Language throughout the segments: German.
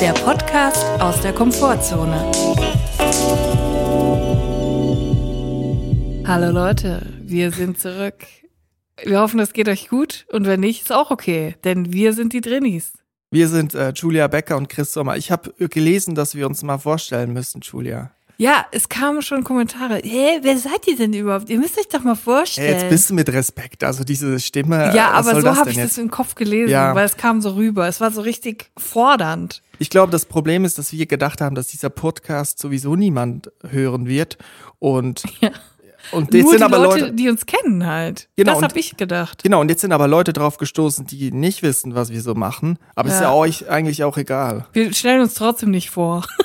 der Podcast aus der Komfortzone. Hallo Leute, wir sind zurück. Wir hoffen, es geht euch gut und wenn nicht, ist auch okay, denn wir sind die Drinnies. Wir sind äh, Julia Becker und Chris Sommer. Ich habe gelesen, dass wir uns mal vorstellen müssen, Julia. Ja, es kamen schon Kommentare. Hä, wer seid ihr denn überhaupt? Ihr müsst euch doch mal vorstellen. Hey, jetzt bist du mit Respekt, also diese Stimme. ja, was aber so habe ich jetzt? das im Kopf gelesen, Ja. weil es kam so rüber. Es war so richtig fordernd. Ich glaube, das Problem ist, dass wir gedacht haben, dass dieser Podcast sowieso niemand hören wird. Und, Ja. und jetzt Nur sind die aber Leute, Leute. die uns kennen halt. Genau, das habe ich gedacht. Genau, und jetzt sind aber Leute drauf gestoßen, die nicht wissen, was wir so machen. Aber ist Ja. ja euch eigentlich auch egal. Wir stellen uns trotzdem nicht vor.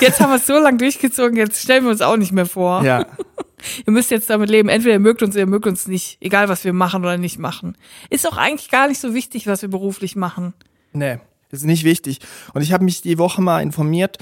Jetzt haben wir es so lange durchgezogen, jetzt stellen wir uns auch nicht mehr vor. Ja. Ihr müsst jetzt damit leben, entweder ihr mögt uns oder ihr mögt uns nicht, egal was wir machen oder nicht machen. Ist auch eigentlich gar nicht so wichtig, was wir beruflich machen. Nee, ist nicht wichtig. Und ich habe mich die Woche mal informiert,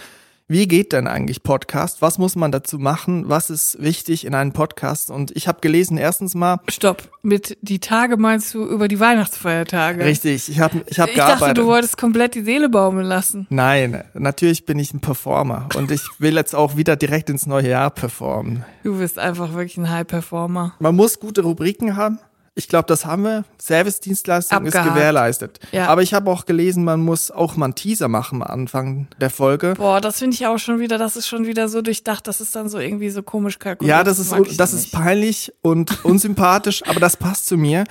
wie geht denn eigentlich Podcast? Was muss man dazu machen? Was ist wichtig in einem Podcast? Und ich habe gelesen, erstens mal, Stopp, mit die Tage meinst du über die Weihnachtsfeiertage? richtig, ich habe ich hab Ich dachte, gearbeitet. du wolltest komplett die Seele baumeln lassen. Nein, natürlich bin ich ein Performer und ich will jetzt auch wieder direkt ins neue Jahr performen. Du bist einfach wirklich ein High-Performer. Man muss gute Rubriken haben. Ich glaube, das haben wir. Service-Dienstleistung ist gewährleistet. Ja. Aber ich habe auch gelesen, man muss auch mal einen Teaser machen am Anfang der Folge. Boah, das finde ich auch schon wieder, das ist schon wieder so durchdacht, das ist dann so irgendwie so komisch kalkuliert. Ja, das ist, das nicht. ist peinlich und unsympathisch, aber das passt zu mir.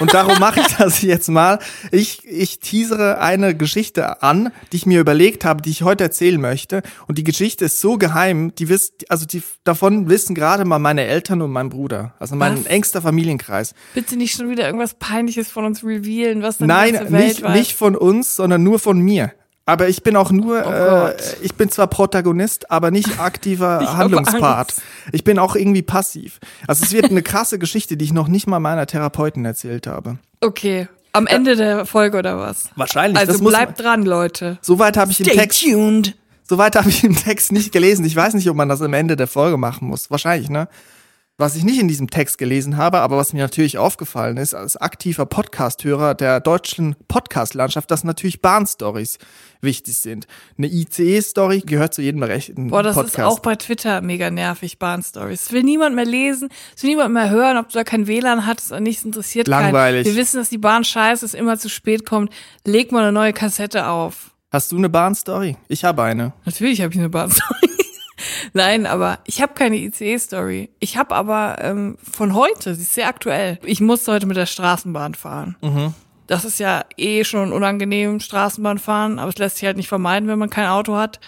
Und darum mache ich das jetzt mal. Ich, ich teasere eine Geschichte an, die ich mir überlegt habe, die ich heute erzählen möchte. Und die Geschichte ist so geheim, die wisst, also die, davon wissen gerade mal meine Eltern und mein Bruder. Also mein Was? engster Familienkreis. Bitte nicht schon wieder irgendwas Peinliches von uns revealen, was dann Nein, die Welt nicht, weiß. nicht von uns, sondern nur von mir. Aber ich bin auch nur, Oh äh, ich bin zwar Protagonist, aber nicht aktiver Ich Handlungspart. Ich bin auch irgendwie passiv. Also es wird eine krasse Geschichte, die ich noch nicht mal meiner Therapeutin erzählt habe. Okay, am Ende der Folge oder was? Wahrscheinlich. Also bleibt dran, Leute. Soweit habe ich im Text, tuned. soweit habe ich im Text nicht gelesen. Ich weiß nicht, ob man das am Ende der Folge machen muss. Wahrscheinlich, ne? Was ich nicht in diesem Text gelesen habe, aber was mir natürlich aufgefallen ist, als aktiver Podcast-Hörer der deutschen Podcast-Landschaft, dass natürlich Bahnstories wichtig sind. Eine ICE-Story gehört zu jedem rechten Boah, das Podcast. ist auch bei Twitter mega nervig, Bahnstories. Es will niemand mehr lesen, es will niemand mehr hören, ob du da kein WLAN hattest oder nichts interessiert Langweilig. keinen. Wir wissen, dass die Bahn scheiße ist, immer zu spät kommt. Leg mal eine neue Kassette auf. Hast du eine Bahnstory? Ich habe eine. Natürlich habe ich eine Bahnstory. Nein, aber ich habe keine ICE-Story. Ich habe aber ähm, von heute, sie ist sehr aktuell. Ich musste heute mit der Straßenbahn fahren. Das ist ja eh schon unangenehm, Straßenbahn fahren, aber es lässt sich halt nicht vermeiden, wenn man kein Auto hat.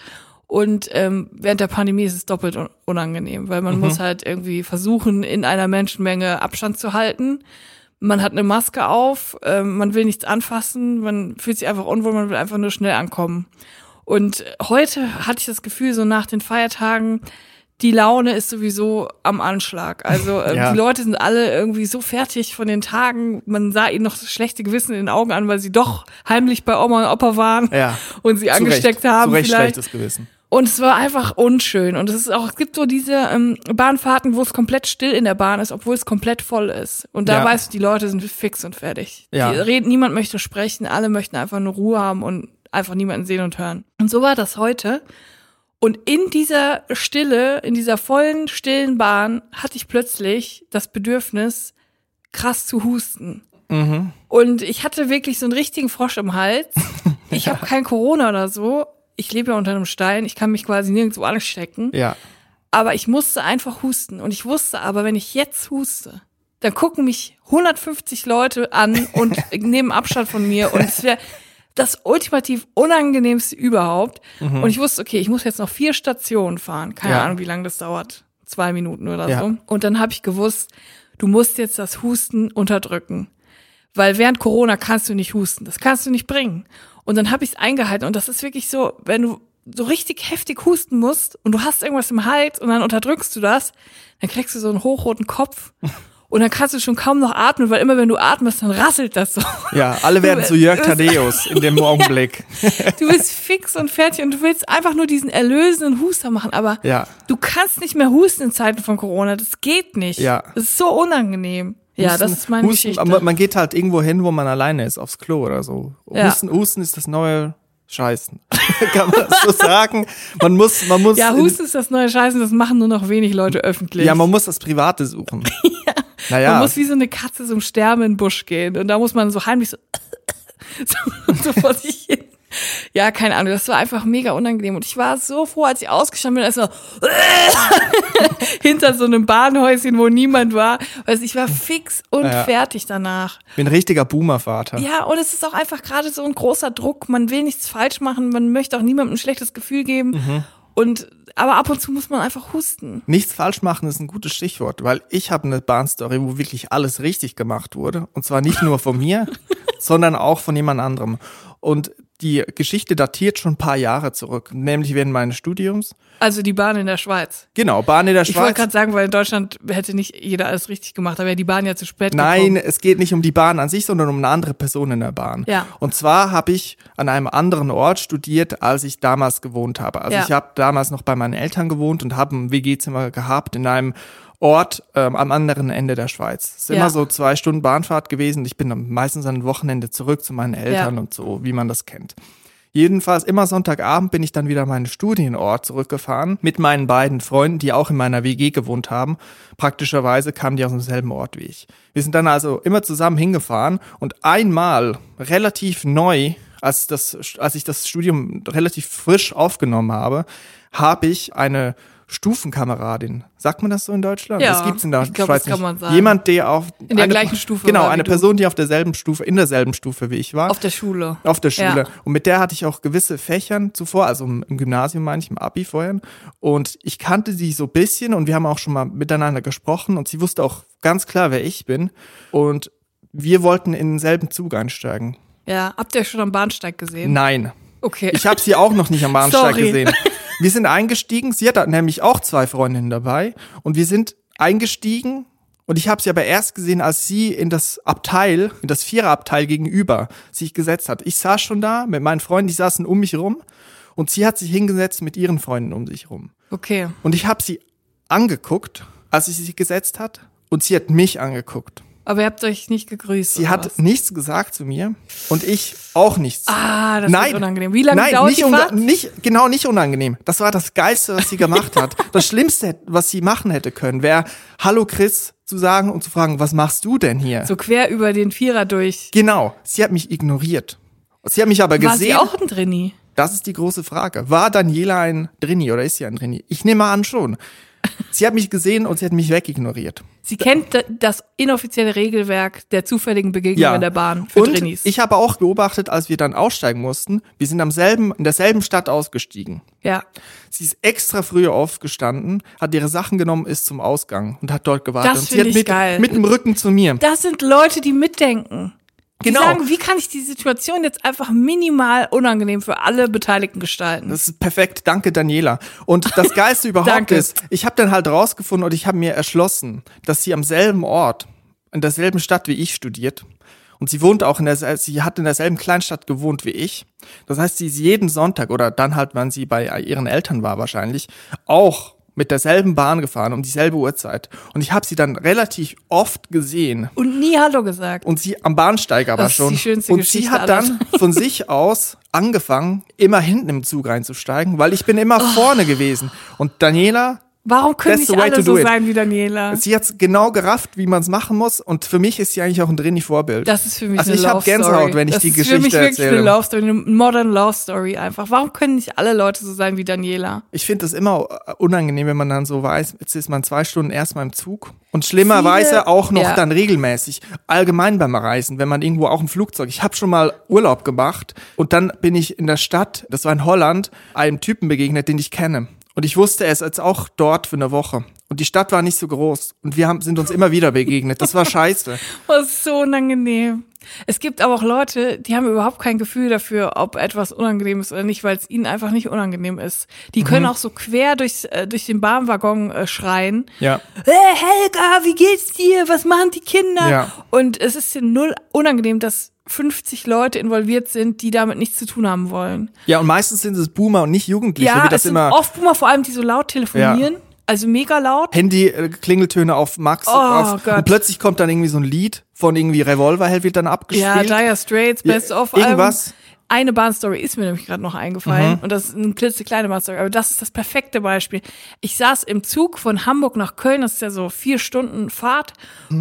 Und ähm, während der Pandemie ist es doppelt un unangenehm, weil man muss halt irgendwie versuchen, in einer Menschenmenge Abstand zu halten. Man hat eine Maske auf, ähm, man will nichts anfassen, man fühlt sich einfach unwohl, man will einfach nur schnell ankommen. Und heute hatte ich das Gefühl, so nach den Feiertagen, die Laune ist sowieso am Anschlag. Also äh, Ja. die Leute sind alle irgendwie so fertig von den Tagen. Man sah ihnen noch das schlechte Gewissen in den Augen an, weil sie doch heimlich bei Oma und Opa waren Ja. und sie Zu angesteckt Recht. haben Zu Recht vielleicht. schlechtes Gewissen. Und es war einfach unschön. Und es ist auch, es gibt so diese ähm, Bahnfahrten, wo es komplett still in der Bahn ist, obwohl es komplett voll ist. Und da Ja. weißt du, die Leute sind fix und fertig. Ja. Die reden, niemand möchte sprechen, alle möchten einfach nur Ruhe haben und einfach niemanden sehen und hören. Und so war das heute. Und in dieser Stille, in dieser vollen, stillen Bahn hatte ich plötzlich das Bedürfnis, krass zu husten. Mhm. Und ich hatte wirklich so einen richtigen Frosch im Hals. Ich habe kein Corona oder so. Ich lebe ja unter einem Stein. Ich kann mich quasi nirgendwo anstecken. Ja. Aber ich musste einfach husten. Und ich wusste aber, wenn ich jetzt huste, dann gucken mich 150 Leute an und nehmen Abstand von mir. Und es wäre das ultimativ unangenehmste überhaupt. Und ich wusste, okay, ich muss jetzt noch vier Stationen fahren. Keine Ja. Ahnung, wie lange das dauert. Zwei Minuten oder Ja. so. Und dann habe ich gewusst, du musst jetzt das Husten unterdrücken. Weil während Corona kannst du nicht husten. Das kannst du nicht bringen. Und dann habe ich es eingehalten. Und das ist wirklich so, wenn du so richtig heftig husten musst und du hast irgendwas im Hals und dann unterdrückst du das, dann kriegst du so einen hochroten Kopf. Und dann kannst du schon kaum noch atmen, weil immer wenn du atmest, dann rasselt das so. Ja, alle werden zu Jörg Thaddeus in dem Augenblick. Du bist fix und fertig und du willst einfach nur diesen erlösenden Huster machen, aber Ja. du kannst nicht mehr husten in Zeiten von Corona. Das geht nicht. Ja. Das ist so unangenehm. Ja, das Husten- ist meine Husten, Geschichte. aber Man geht halt irgendwo hin, wo man alleine ist, aufs Klo oder so. Ja. Husten, Husten ist das neue scheißen. Kann man das so sagen? Man muss, man muss. Ja, Husten ist das neue Scheißen, das machen nur noch wenig Leute öffentlich. Ja, man muss das Private suchen. ja. Naja. Man muss wie so eine Katze so im Sterben in den Busch gehen und da muss man so heimlich so, so, so vor sich hin. Ja, keine Ahnung, das war einfach mega unangenehm. Und ich war so froh, als ich ausgestanden bin, als so hinter so einem Bahnhäuschen, wo niemand war. Also ich war fix und ja. fertig danach. Bin ein richtiger Boomer-Vater. Ja, und es ist auch einfach gerade so ein großer Druck. Man will nichts falsch machen, man möchte auch niemandem ein schlechtes Gefühl geben. Mhm. Und aber ab und zu muss man einfach husten. Nichts falsch machen ist ein gutes Stichwort, weil ich habe eine Bahnstory, wo wirklich alles richtig gemacht wurde. Und zwar nicht nur von mir, sondern auch von jemand anderem. Und die Geschichte datiert schon ein paar Jahre zurück, nämlich während meines Studiums. Also die Bahn in der Schweiz. Genau, Bahn in der Schweiz. Ich wollte gerade sagen, weil in Deutschland hätte nicht jeder alles richtig gemacht, da wäre die Bahn ja zu spät Nein, gekommen. es geht nicht um die Bahn an sich, sondern um eine andere Person in der Bahn. Ja. Und zwar habe ich an einem anderen Ort studiert, als ich damals gewohnt habe. Also ja. ich habe damals noch bei meinen Eltern gewohnt und habe ein WG-Zimmer gehabt in einem Ort ähm, am anderen Ende der Schweiz. Es ist ja. immer so zwei Stunden Bahnfahrt gewesen. Ich bin meistens an Wochenende zurück zu meinen Eltern ja. und so, wie man das kennt. Jedenfalls immer Sonntagabend bin ich dann wieder meinen Studienort zurückgefahren mit meinen beiden Freunden, die auch in meiner WG gewohnt haben. Praktischerweise kamen die aus demselben Ort wie ich. Wir sind dann also immer zusammen hingefahren und einmal relativ neu, als, das, als ich das Studium relativ frisch aufgenommen habe, habe ich eine Stufenkameradin. Sagt man das so in Deutschland? Ja, das gibt's in der ich glaub, Schweiz das kann man sagen. Jemand, der auf in der eine, gleichen Stufe Genau, eine Person, die auf derselben Stufe, in derselben Stufe wie ich war. Auf der Schule. Auf der Schule. Ja. Und mit der hatte ich auch gewisse Fächern zuvor, also im Gymnasium meine ich, im Abi vorher. Und ich kannte sie so bisschen und wir haben auch schon mal miteinander gesprochen und sie wusste auch ganz klar, wer ich bin. Und wir wollten in denselben Zug einsteigen. Ja, habt ihr schon am Bahnsteig gesehen? Nein. Okay. Ich habe sie auch noch nicht am Bahnsteig Sorry. gesehen. Wir sind eingestiegen, sie hat nämlich auch zwei Freundinnen dabei und wir sind eingestiegen und ich habe sie aber erst gesehen, als sie in das Abteil, in das Viererabteil gegenüber sich gesetzt hat. Ich saß schon da mit meinen Freunden, die saßen um mich rum und sie hat sich hingesetzt mit ihren Freunden um sich rum. Okay. Und ich habe sie angeguckt, als sie sich gesetzt hat und sie hat mich angeguckt. Aber ihr habt euch nicht gegrüßt. Sie hat was? nichts gesagt zu mir und ich auch nichts. Ah, das nein, ist unangenehm. Wie lange nein, dauert nicht die Fahrt? nicht genau nicht unangenehm. Das war das Geilste, was sie gemacht hat. Das Schlimmste, was sie machen hätte können, wäre Hallo Chris zu sagen und zu fragen, was machst du denn hier? So quer über den Vierer durch. Genau. Sie hat mich ignoriert. Sie hat mich aber War gesehen. sie auch ein Drini? Das ist die große Frage. War Daniela ein Drini oder ist sie ein Drini? Ich nehme an schon. Sie hat mich gesehen und sie hat mich wegignoriert. Sie kennt da- das inoffizielle Regelwerk der zufälligen Begegnung in der Bahn für und Drinis. ich habe auch beobachtet, als wir dann aussteigen mussten, wir sind am selben, in derselben Stadt ausgestiegen. ja. Sie ist extra früher aufgestanden, hat ihre Sachen genommen, ist zum Ausgang und hat dort gewartet. Das und sie find hat ich mit, geil. mit dem Rücken zu mir. Das sind Leute, die mitdenken. Die Genau. sagen, wie kann ich die Situation jetzt einfach minimal unangenehm für alle Beteiligten gestalten? Das ist perfekt, danke Daniela. Und das Geilste überhaupt ist, ich habe dann halt rausgefunden und ich habe mir erschlossen, dass sie am selben Ort, in derselben Stadt wie ich studiert. Und sie wohnt auch in der, sie hat in derselben Kleinstadt gewohnt wie ich. Das heißt, sie ist jeden Sonntag oder dann halt, wann sie bei ihren Eltern war wahrscheinlich, auch mit derselben Bahn gefahren um dieselbe Uhrzeit. Und ich habe sie dann relativ oft gesehen. Und nie Hallo gesagt. Und sie am Bahnsteig aber Das ist schon. die schönste und Geschichte sie hat dann von sich aus angefangen, immer hinten im Zug reinzusteigen, weil ich bin immer Oh. vorne gewesen. Und Daniela, Warum können That's nicht alle so it. sein wie Daniela? sie hat's genau gerafft, wie man es machen muss. Und für mich ist sie eigentlich auch ein Drini-Vorbild. Das ist für mich Also eine ich hab Love Gänsehaut, Story. wenn ich das die ist für mich Geschichte wirklich erzähle. eine Love Story, eine modern Love Story einfach. Warum können nicht alle Leute so sein wie Daniela? Ich finde es immer unangenehm, wenn man dann so weiß, jetzt ist man zwei Stunden erstmal im Zug. Und schlimmerweise Viele- auch noch ja. dann regelmäßig. Allgemein beim Reisen, wenn man irgendwo auch im Flugzeug. Ich habe schon mal Urlaub gemacht und dann bin ich in der Stadt, das war in Holland, einem Typen begegnet, den ich kenne. Und ich wusste, ist jetzt auch dort für eine Woche. Und die Stadt war nicht so groß. Und wir haben, sind uns immer wieder begegnet. Das war scheiße. Ist so unangenehm. Es gibt aber auch Leute, die haben überhaupt kein Gefühl dafür, ob etwas unangenehm ist oder nicht, weil es ihnen einfach nicht unangenehm ist. Die Mhm. können auch so quer durchs, äh, durch den Bahnwaggon äh, schreien. Ja. Hey Helga, wie geht's dir? Was machen die Kinder? Ja. Und es ist null unangenehm, dass 50 Leute involviert sind, die damit nichts zu tun haben wollen. Ja, und meistens sind es Boomer und nicht Jugendliche, ja, wie das es sind immer oft Boomer, vor allem, die so laut telefonieren. Also mega laut. Handy-Klingeltöne auf Max. Oh auf, Gott. Und plötzlich kommt dann irgendwie so ein Lied von irgendwie Revolverheld wird dann Ja, abgespielt. Dire Straits, Ja, Best of irgendwas. eine Bahnstory ist mir nämlich gerade noch eingefallen und das ist eine klitzekleine Bahnstory, aber das ist das perfekte Beispiel. Ich saß im Zug von Hamburg nach Köln, das ist ja so vier Stunden Fahrt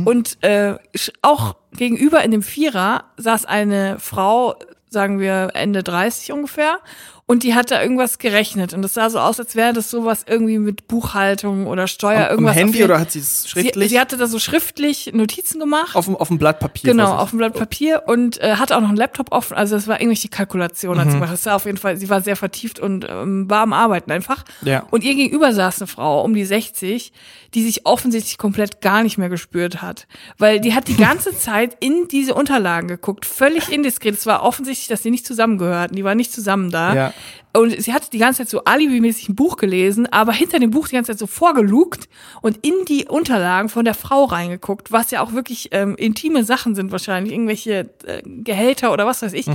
und äh, auch gegenüber in dem Vierer saß eine Frau, sagen wir Ende 30 ungefähr und die hat da irgendwas gerechnet und es sah so aus, als wäre das sowas irgendwie mit Buchhaltung oder Steuer, Am irgendwas. auf Handy jeden- oder hat sie es schriftlich? Sie, sie hatte da so schriftlich Notizen gemacht. auf, dem, auf dem Blatt Papier. Genau, auf dem Blatt Papier und äh, hatte auch noch einen Laptop offen. Also das war irgendwelche Kalkulation hat sie gemacht. Das war auf jeden Fall, sie war sehr vertieft und ähm, war am Arbeiten einfach. Ja. Und ihr gegenüber saß eine Frau um die 60, die sich offensichtlich komplett gar nicht mehr gespürt hat. Weil die hat die ganze Zeit in diese Unterlagen geguckt, völlig indiskret. Es war offensichtlich, dass die nicht zusammengehörten. Die waren nicht zusammen da. Ja. Und sie hat die ganze Zeit so alibimäßig ein Buch gelesen, aber hinter dem Buch die ganze Zeit so vorgelugt und in die Unterlagen von der Frau reingeguckt, was ja auch wirklich ähm, intime Sachen sind wahrscheinlich, irgendwelche äh, Gehälter oder was weiß ich.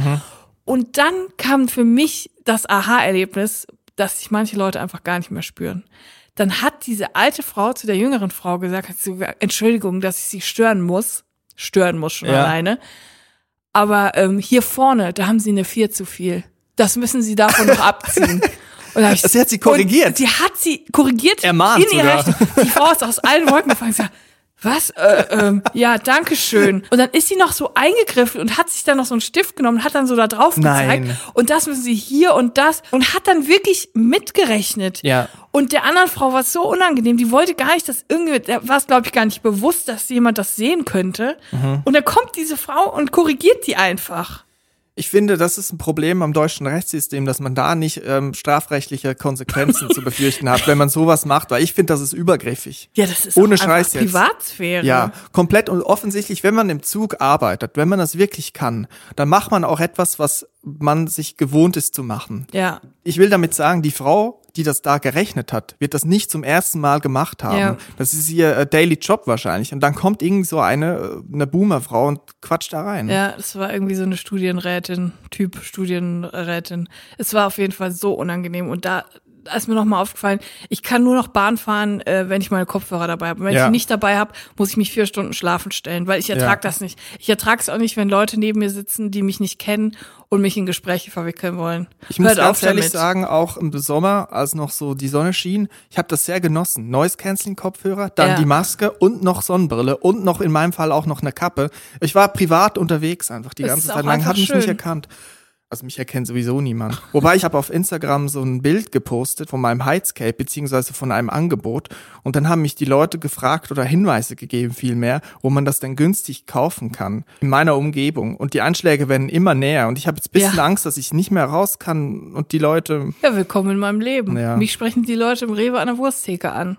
Und dann kam für mich das Aha-Erlebnis, dass sich manche Leute einfach gar nicht mehr spüren. Dann hat diese alte Frau zu der jüngeren Frau gesagt, hat sie Entschuldigung, dass ich sie stören muss. Stören muss schon Ja. alleine. Aber ähm, hier vorne, da haben sie eine vier zu viel. Das müssen sie davon noch abziehen. Und da ich, Sie hat sie korrigiert. Sie hat sie korrigiert Ermahnt in ihrer sogar. Die Frau ist aus allen Wolken gefallen. Ich sag, was? Äh, ähm, ja, danke schön. Und dann ist sie noch so eingegriffen und hat sich dann noch so einen Stift genommen und hat dann so da drauf gezeigt. Nein. Und das müssen sie hier und das. Und hat dann wirklich mitgerechnet. Ja. Und der anderen Frau war es so unangenehm. Die wollte gar nicht, dass irgendwie, der war es, glaube ich, gar nicht bewusst, dass jemand das sehen könnte. Mhm. Und dann kommt diese Frau und korrigiert die einfach. Ich finde, das ist ein Problem am deutschen Rechtssystem, dass man da nicht ähm, strafrechtliche Konsequenzen zu befürchten hat, wenn man sowas macht, weil ich finde, das ist übergriffig. Ja, das ist Ohne Scheiß jetzt. Privatsphäre. Ja, komplett und offensichtlich, wenn man im Zug arbeitet, wenn man das wirklich kann, dann macht man auch etwas, was man sich gewohnt ist zu machen. Ja. Ich will damit sagen, die Frau, die das da gerechnet hat, wird das nicht zum ersten Mal gemacht haben. Ja. Das ist ihr äh, Daily Job wahrscheinlich. Und dann kommt irgend so eine, äh, eine Boomer-Frau und quatscht da rein. Ja, das war irgendwie so eine Studienrätin, Typ Studienrätin. Es war auf jeden Fall so unangenehm und da da ist mir nochmal aufgefallen, ich kann nur noch Bahn fahren, äh, wenn ich meine Kopfhörer dabei habe. Wenn Ja. ich die nicht dabei habe, muss ich mich vier Stunden schlafen stellen, weil ich ertrag Ja. das nicht. Ich ertrage es auch nicht, wenn Leute neben mir sitzen, die mich nicht kennen und mich in Gespräche verwickeln wollen. Ich muss Hört ganz auf ehrlich damit. sagen, auch im Sommer, als noch so die Sonne schien, ich habe das sehr genossen. Noise Canceling Kopfhörer, dann Ja. die Maske und noch Sonnenbrille und noch in meinem Fall auch noch eine Kappe. Ich war privat unterwegs einfach die ganze Zeit lang, hat mich nicht erkannt. Also mich erkennt sowieso niemand. Wobei ich habe auf Instagram so ein Bild gepostet von meinem Heizcape beziehungsweise von einem Angebot und dann haben mich die Leute gefragt oder Hinweise gegeben vielmehr, wo man das denn günstig kaufen kann in meiner Umgebung und die Anschläge werden immer näher und ich habe jetzt ein bisschen Ja. Angst, dass ich nicht mehr raus kann und die Leute Ja, willkommen in meinem Leben. Ja. Mich sprechen die Leute im Rewe an der Wursttheke an.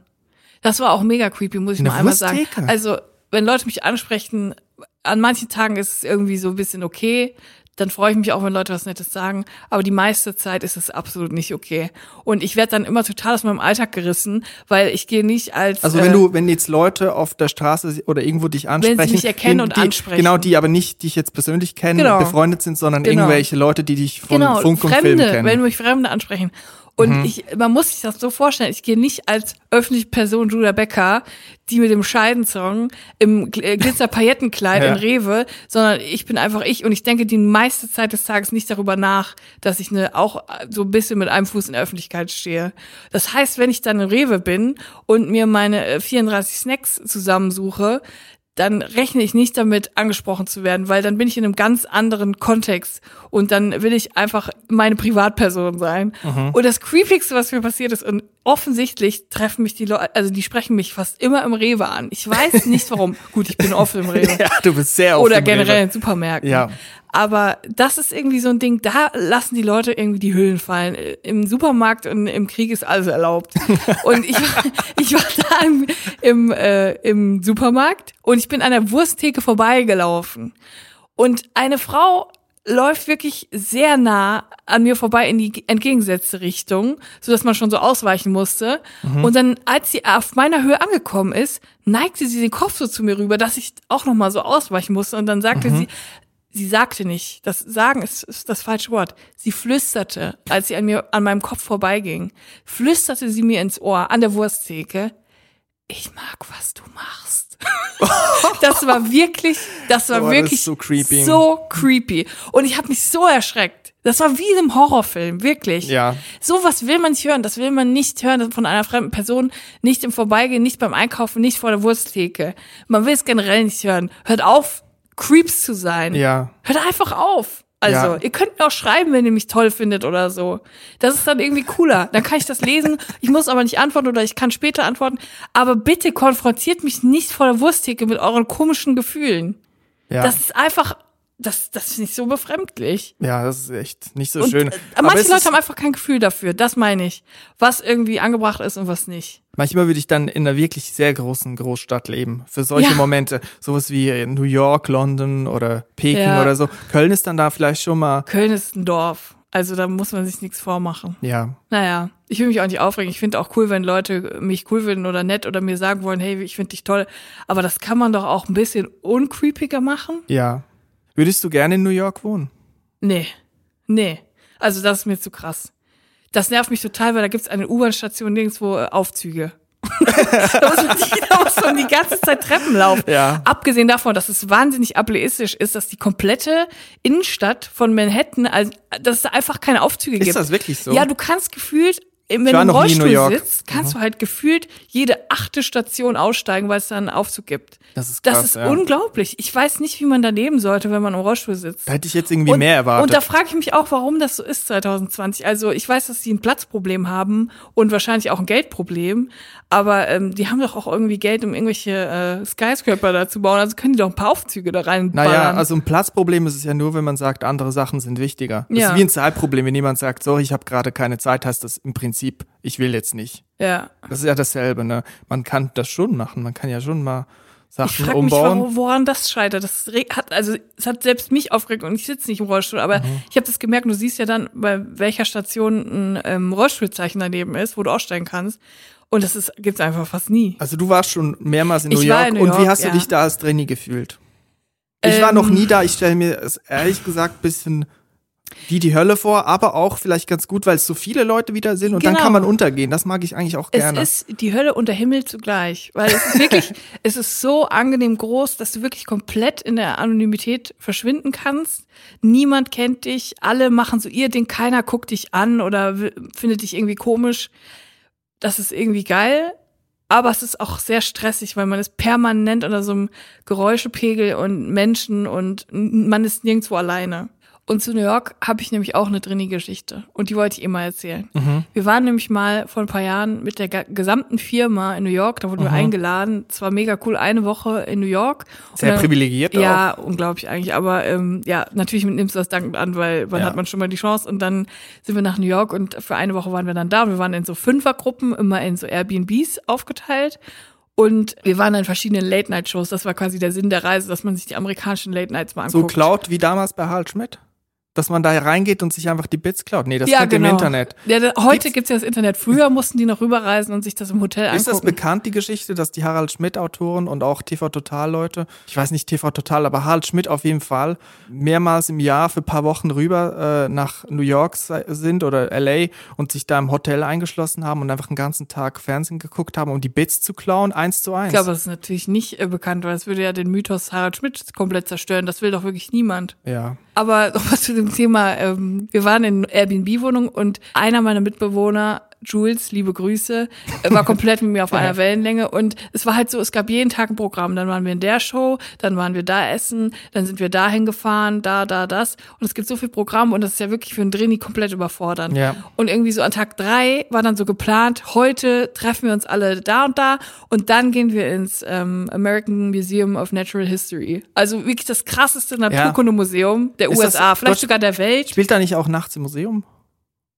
Das war auch mega creepy, muss ich Eine mal einmal sagen. Also, wenn Leute mich ansprechen, an manchen Tagen ist es irgendwie so ein bisschen okay. Dann freue ich mich auch, wenn Leute was Nettes sagen. Aber die meiste Zeit ist es absolut nicht okay. Und ich werde dann immer total aus meinem Alltag gerissen, weil ich gehe nicht als. Also wenn äh, du, wenn jetzt Leute auf der Straße oder irgendwo dich ansprechen, mich erkennen die, und die, ansprechen. genau die, aber nicht dich jetzt persönlich kennen, Genau. befreundet sind, sondern Genau. irgendwelche Leute, die dich von genau, Funk und Fremde, Film kennen. Wenn mich Fremde ansprechen. Und ich, man muss sich das so vorstellen, ich gehe nicht als öffentliche Person Julia Becker, die mit dem Scheidensong im äh, Glitzer-Paillettenkleid Ja. in Rewe, sondern ich bin einfach ich und ich denke die meiste Zeit des Tages nicht darüber nach, dass ich ne, auch so ein bisschen mit einem Fuß in der Öffentlichkeit stehe. Das heißt, wenn ich dann in Rewe bin und mir meine äh, 34 Snacks zusammensuche, dann rechne ich nicht damit, angesprochen zu werden, weil dann bin ich in einem ganz anderen Kontext und dann will ich einfach meine Privatperson sein. Und das Creepigste, was mir passiert ist, und offensichtlich treffen mich die Leute, also die sprechen mich fast immer im Rewe an. Ich weiß nicht warum. Gut, ich bin oft im Rewe. ja, du bist sehr oft Oder im generell Rewe. in Supermärkten. Ja. Aber das ist irgendwie so ein Ding, da lassen die Leute irgendwie die Hüllen fallen. Im Supermarkt und im Krieg ist alles erlaubt. Und ich war, ich war da im, im, äh, im Supermarkt und ich bin an der Wursttheke vorbeigelaufen. Und eine Frau läuft wirklich sehr nah an mir vorbei in die entgegengesetzte Richtung, so dass man schon so ausweichen musste. Und dann, als sie auf meiner Höhe angekommen ist, neigte sie den Kopf so zu mir rüber, dass ich auch noch mal so ausweichen musste. Und dann sagte sie, sie sagte nicht, das Sagen ist, ist das falsche Wort. Sie flüsterte, als sie an mir, an meinem Kopf vorbeiging, flüsterte sie mir ins Ohr an der Wursttheke, ich mag, was du machst. das war wirklich, das war Oh, das wirklich ist so creepy. so creepy. Und ich habe mich so erschreckt. Das war wie in einem Horrorfilm, wirklich. Ja. Sowas will man nicht hören. Das will man nicht hören von einer fremden Person. Nicht im Vorbeigehen, nicht beim Einkaufen, nicht vor der Wursttheke. Man will es generell nicht hören. Hört auf, Creeps zu sein. Ja. Hört einfach auf. Also, Ja. ihr könnt mir auch schreiben, wenn ihr mich toll findet oder so. Das ist dann irgendwie cooler. Dann kann ich das lesen. Ich muss aber nicht antworten oder ich kann später antworten. Aber bitte konfrontiert mich nicht vor der Wursttheke mit euren komischen Gefühlen. Ja. Das ist einfach, das, das finde ich so befremdlich. ja, das ist echt nicht so Und schön. äh, Aber manche Leute haben einfach kein Gefühl dafür. Das meine ich. Was irgendwie angebracht ist und was nicht. Manchmal würde ich dann in einer wirklich sehr großen Großstadt leben. Für solche Ja. Momente. Sowas wie New York, London oder Peking Ja. oder so. Köln ist dann da vielleicht schon mal, Köln ist ein Dorf. Also da muss man sich nichts vormachen. ja. Naja, ich will mich auch nicht aufregen. Ich finde auch cool, wenn Leute mich cool finden oder nett oder mir sagen wollen, hey, ich finde dich toll. Aber das kann man doch auch ein bisschen uncreepiger machen. Ja. Würdest du gerne in New York wohnen? Nee, nee. Also das ist mir zu krass. Das nervt mich total, weil da gibt's eine U-Bahn-Station nirgendwo äh, Aufzüge. da, muss man die, da muss man die ganze Zeit Treppen laufen. Ja. Abgesehen davon, dass es wahnsinnig ableistisch ist, dass die komplette Innenstadt von Manhattan, also, dass es da einfach keine Aufzüge Ist gibt. das wirklich so? Ja, du kannst gefühlt, wenn du im Rollstuhl. Mhm. sitzt, kannst du halt gefühlt jede achte Station aussteigen, weil es da einen Aufzug gibt. Das ist Das krass, ist ja. unglaublich. Ich weiß nicht, wie man da leben sollte, wenn man im Rollstuhl sitzt. Da hätte ich jetzt irgendwie mehr erwartet. Und da frage ich mich auch, warum das so ist 2020. Also ich weiß, dass sie ein Platzproblem haben und wahrscheinlich auch ein Geldproblem, aber ähm, die haben doch auch irgendwie Geld, um irgendwelche äh, Skyscraper da zu bauen. Also können die doch ein paar Aufzüge da reinballern. Naja, also ein Platzproblem ist es ja nur, wenn man sagt, andere Sachen sind wichtiger. Das Ja. ist wie ein Zeitproblem, wenn jemand sagt, sorry, ich habe gerade keine Zeit, heißt das im Prinzip, ich will jetzt nicht. Ja. Das ist ja dasselbe, ne? Man kann das schon machen, man kann ja schon mal Ich Sachen frage mich, umbauen. warum- woran das scheitert. Das hat, also es hat selbst mich aufgeregt und ich sitze nicht im Rollstuhl, aber ich habe das gemerkt, du siehst ja dann, bei welcher Station ein ähm, Rollstuhlzeichen daneben ist, wo du aussteigen kannst. Und das ist, gibt's einfach fast nie. Also du warst schon mehrmals in New Ich war York in New und wie York, hast du ja. dich da als Trainee gefühlt? Ich war Ähm, noch nie da, ich stelle mir es ehrlich gesagt bisschen wie die Hölle vor, aber auch vielleicht ganz gut, weil es so viele Leute wieder sind und dann Genau. kann man untergehen. Das mag ich eigentlich auch gerne. Es ist die Hölle und der Himmel zugleich, weil es ist wirklich, es ist so angenehm groß, dass du wirklich komplett in der Anonymität verschwinden kannst. Niemand kennt dich, alle machen so ihr Ding, keiner guckt dich an oder findet dich irgendwie komisch. Das ist irgendwie geil, aber es ist auch sehr stressig, weil man ist permanent unter so einem Geräuschepegel und Menschen und man ist nirgendwo alleine. Und zu New York habe ich nämlich auch eine Drini-Geschichte und die wollte ich ihr mal erzählen. Wir waren nämlich mal vor ein paar Jahren mit der gesamten Firma in New York, da wurden wir eingeladen. Es war mega cool, eine Woche in New York. Sehr dann- privilegiert Ja, unglaublich eigentlich. Aber ähm, ja, natürlich nimmst du das dankend an, weil wann Ja. hat man schon mal die Chance? Und dann sind wir nach New York und für eine Woche waren wir dann da. Und wir waren in so Fünfergruppen, immer in so Airbnbs aufgeteilt. Und wir waren in verschiedenen Late-Night-Shows. Das war quasi der Sinn der Reise, dass man sich die amerikanischen Late-Nights mal So anguckt. klaut wie damals bei Harald Schmidt? Dass man da reingeht und sich einfach die Bits klaut. Nee, das ja, ihr genau. im Internet. Ja, heute Gibt's- gibt's ja das Internet. Früher mussten die noch rüberreisen und sich das im Hotel Ist das angucken. bekannt, die Geschichte, dass die Harald Schmidt-Autoren und auch TV-Total-Leute, ich weiß nicht TV Total, aber Harald Schmidt auf jeden Fall, mehrmals im Jahr für ein paar Wochen rüber äh, nach New York sind oder LA und sich da im Hotel eingeschlossen haben und einfach einen ganzen Tag Fernsehen geguckt haben, um die Bits zu klauen, eins zu eins. Ich glaube, das ist natürlich nicht äh, bekannt, weil es würde ja den Mythos Harald Schmidt komplett zerstören. Das will doch wirklich niemand. ja. Aber was zu dem Thema. Ähm, wir waren in Airbnb-Wohnung und einer meiner Mitbewohner, Jules, liebe Grüße, war komplett mit mir auf einer Wellenlänge. Und es war halt so, es gab jeden Tag ein Programm. Dann waren wir in der Show, dann waren wir da essen, dann sind wir dahin gefahren, da, da, das. Und es gibt so viel Programm und das ist ja wirklich für einen Drini komplett überfordernd. Ja. Und irgendwie so an Tag drei war dann so geplant, heute treffen wir uns alle da und da und dann gehen wir ins ähm, American Museum of Natural History. Also wirklich das krasseste Naturkundemuseum der Ist USA, vielleicht sogar der Welt. Spielt da nicht auch nachts im Museum?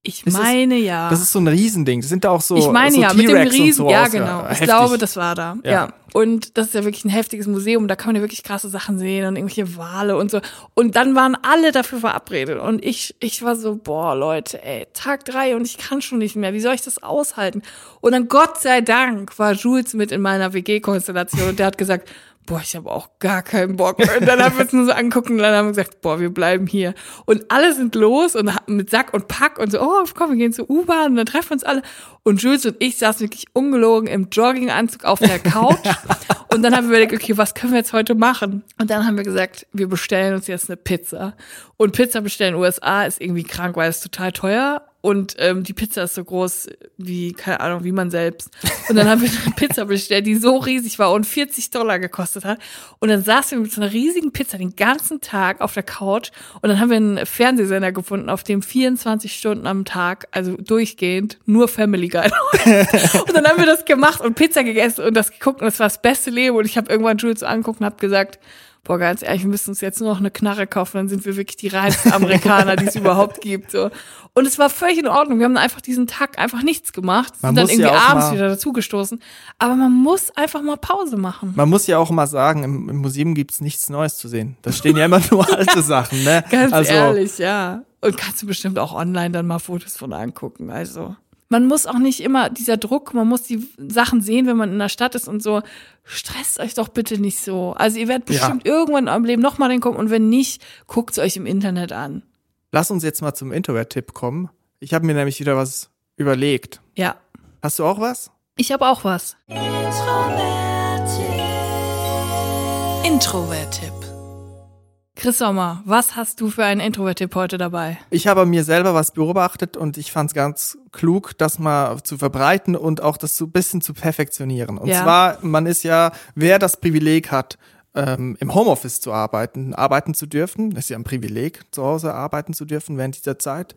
Ich ist das- meine ja. Das ist so ein Riesending. Das sind da auch so, ich meine so ja, mit dem Riesen, ja genau. ich heftig. glaube, das war da. Ja. Ja. Und das ist ja wirklich ein heftiges Museum. Da kann man ja wirklich krasse Sachen sehen und irgendwelche Wale und so. Und dann waren alle dafür verabredet. Und ich, ich war so, boah, Leute, ey, Tag drei und ich kann schon nicht mehr. Wie soll ich das aushalten? Und dann Gott sei Dank war Jules mit in meiner WG-Konstellation und der hat gesagt, boah, ich habe auch gar keinen Bock. Und dann haben wir uns nur so angucken und dann haben wir gesagt, boah, wir bleiben hier. Und alle sind los und mit Sack und Pack und so, oh, komm, wir gehen zur U-Bahn und dann treffen wir uns alle. Und Jules und ich saßen wirklich ungelogen im Jogginganzug auf der Couch Und dann haben wir überlegt, okay, was können wir jetzt heute machen? Und dann haben wir gesagt, wir bestellen uns jetzt eine Pizza. Und Pizza bestellen in den USA ist irgendwie krank, weil es total teuer und ähm, die Pizza ist so groß wie, keine Ahnung, wie man selbst. Und dann haben wir eine Pizza bestellt, die so riesig war und 40 Dollar gekostet hat. Und dann saßen wir mit so einer riesigen Pizza den ganzen Tag auf der Couch und dann haben wir einen Fernsehsender gefunden, auf dem 24 Stunden am Tag, also durchgehend, nur Family Guy. und dann haben wir das gemacht und Pizza gegessen und das geguckt und das war das beste Leben. Und ich habe irgendwann Jules angeguckt und habe gesagt, boah, ganz ehrlich, wir müssen uns jetzt nur noch eine Knarre kaufen, dann sind wir wirklich die reinsten Amerikaner, die es überhaupt gibt. So. Und es war völlig in Ordnung. Wir haben einfach diesen Tag einfach nichts gemacht, Man sind dann irgendwie ja abends wieder dazugestoßen. Aber man muss einfach mal Pause machen. Man muss ja auch mal sagen, im, im Museum gibt's nichts Neues zu sehen. Da stehen ja immer nur alte Sachen, ne? Ganz also, ehrlich, ja. Und kannst du bestimmt auch online dann mal Fotos von angucken. Also man muss auch nicht immer dieser Druck, man muss die Sachen sehen, wenn man in der Stadt ist und so. Stresst euch doch bitte nicht so. Also ihr werdet Ja. bestimmt irgendwann in eurem Leben nochmal hinkommen und wenn nicht, guckt euch im Internet an. Lass uns jetzt mal zum Introvert-Tipp kommen. Ich habe mir nämlich wieder was überlegt. Ja. Hast du auch was? Ich habe auch was. Introvert-Tipp. Chris Sommer, was hast du für einen Introvert-Tipp heute dabei? Ich habe mir selber was beobachtet und ich fand es ganz klug, das mal zu verbreiten und auch das so ein bisschen zu perfektionieren. Und Ja. zwar, man ist ja, wer das Privileg hat, ähm, im Homeoffice zu arbeiten, arbeiten zu dürfen, ist ja ein Privileg, zu Hause arbeiten zu dürfen während dieser Zeit.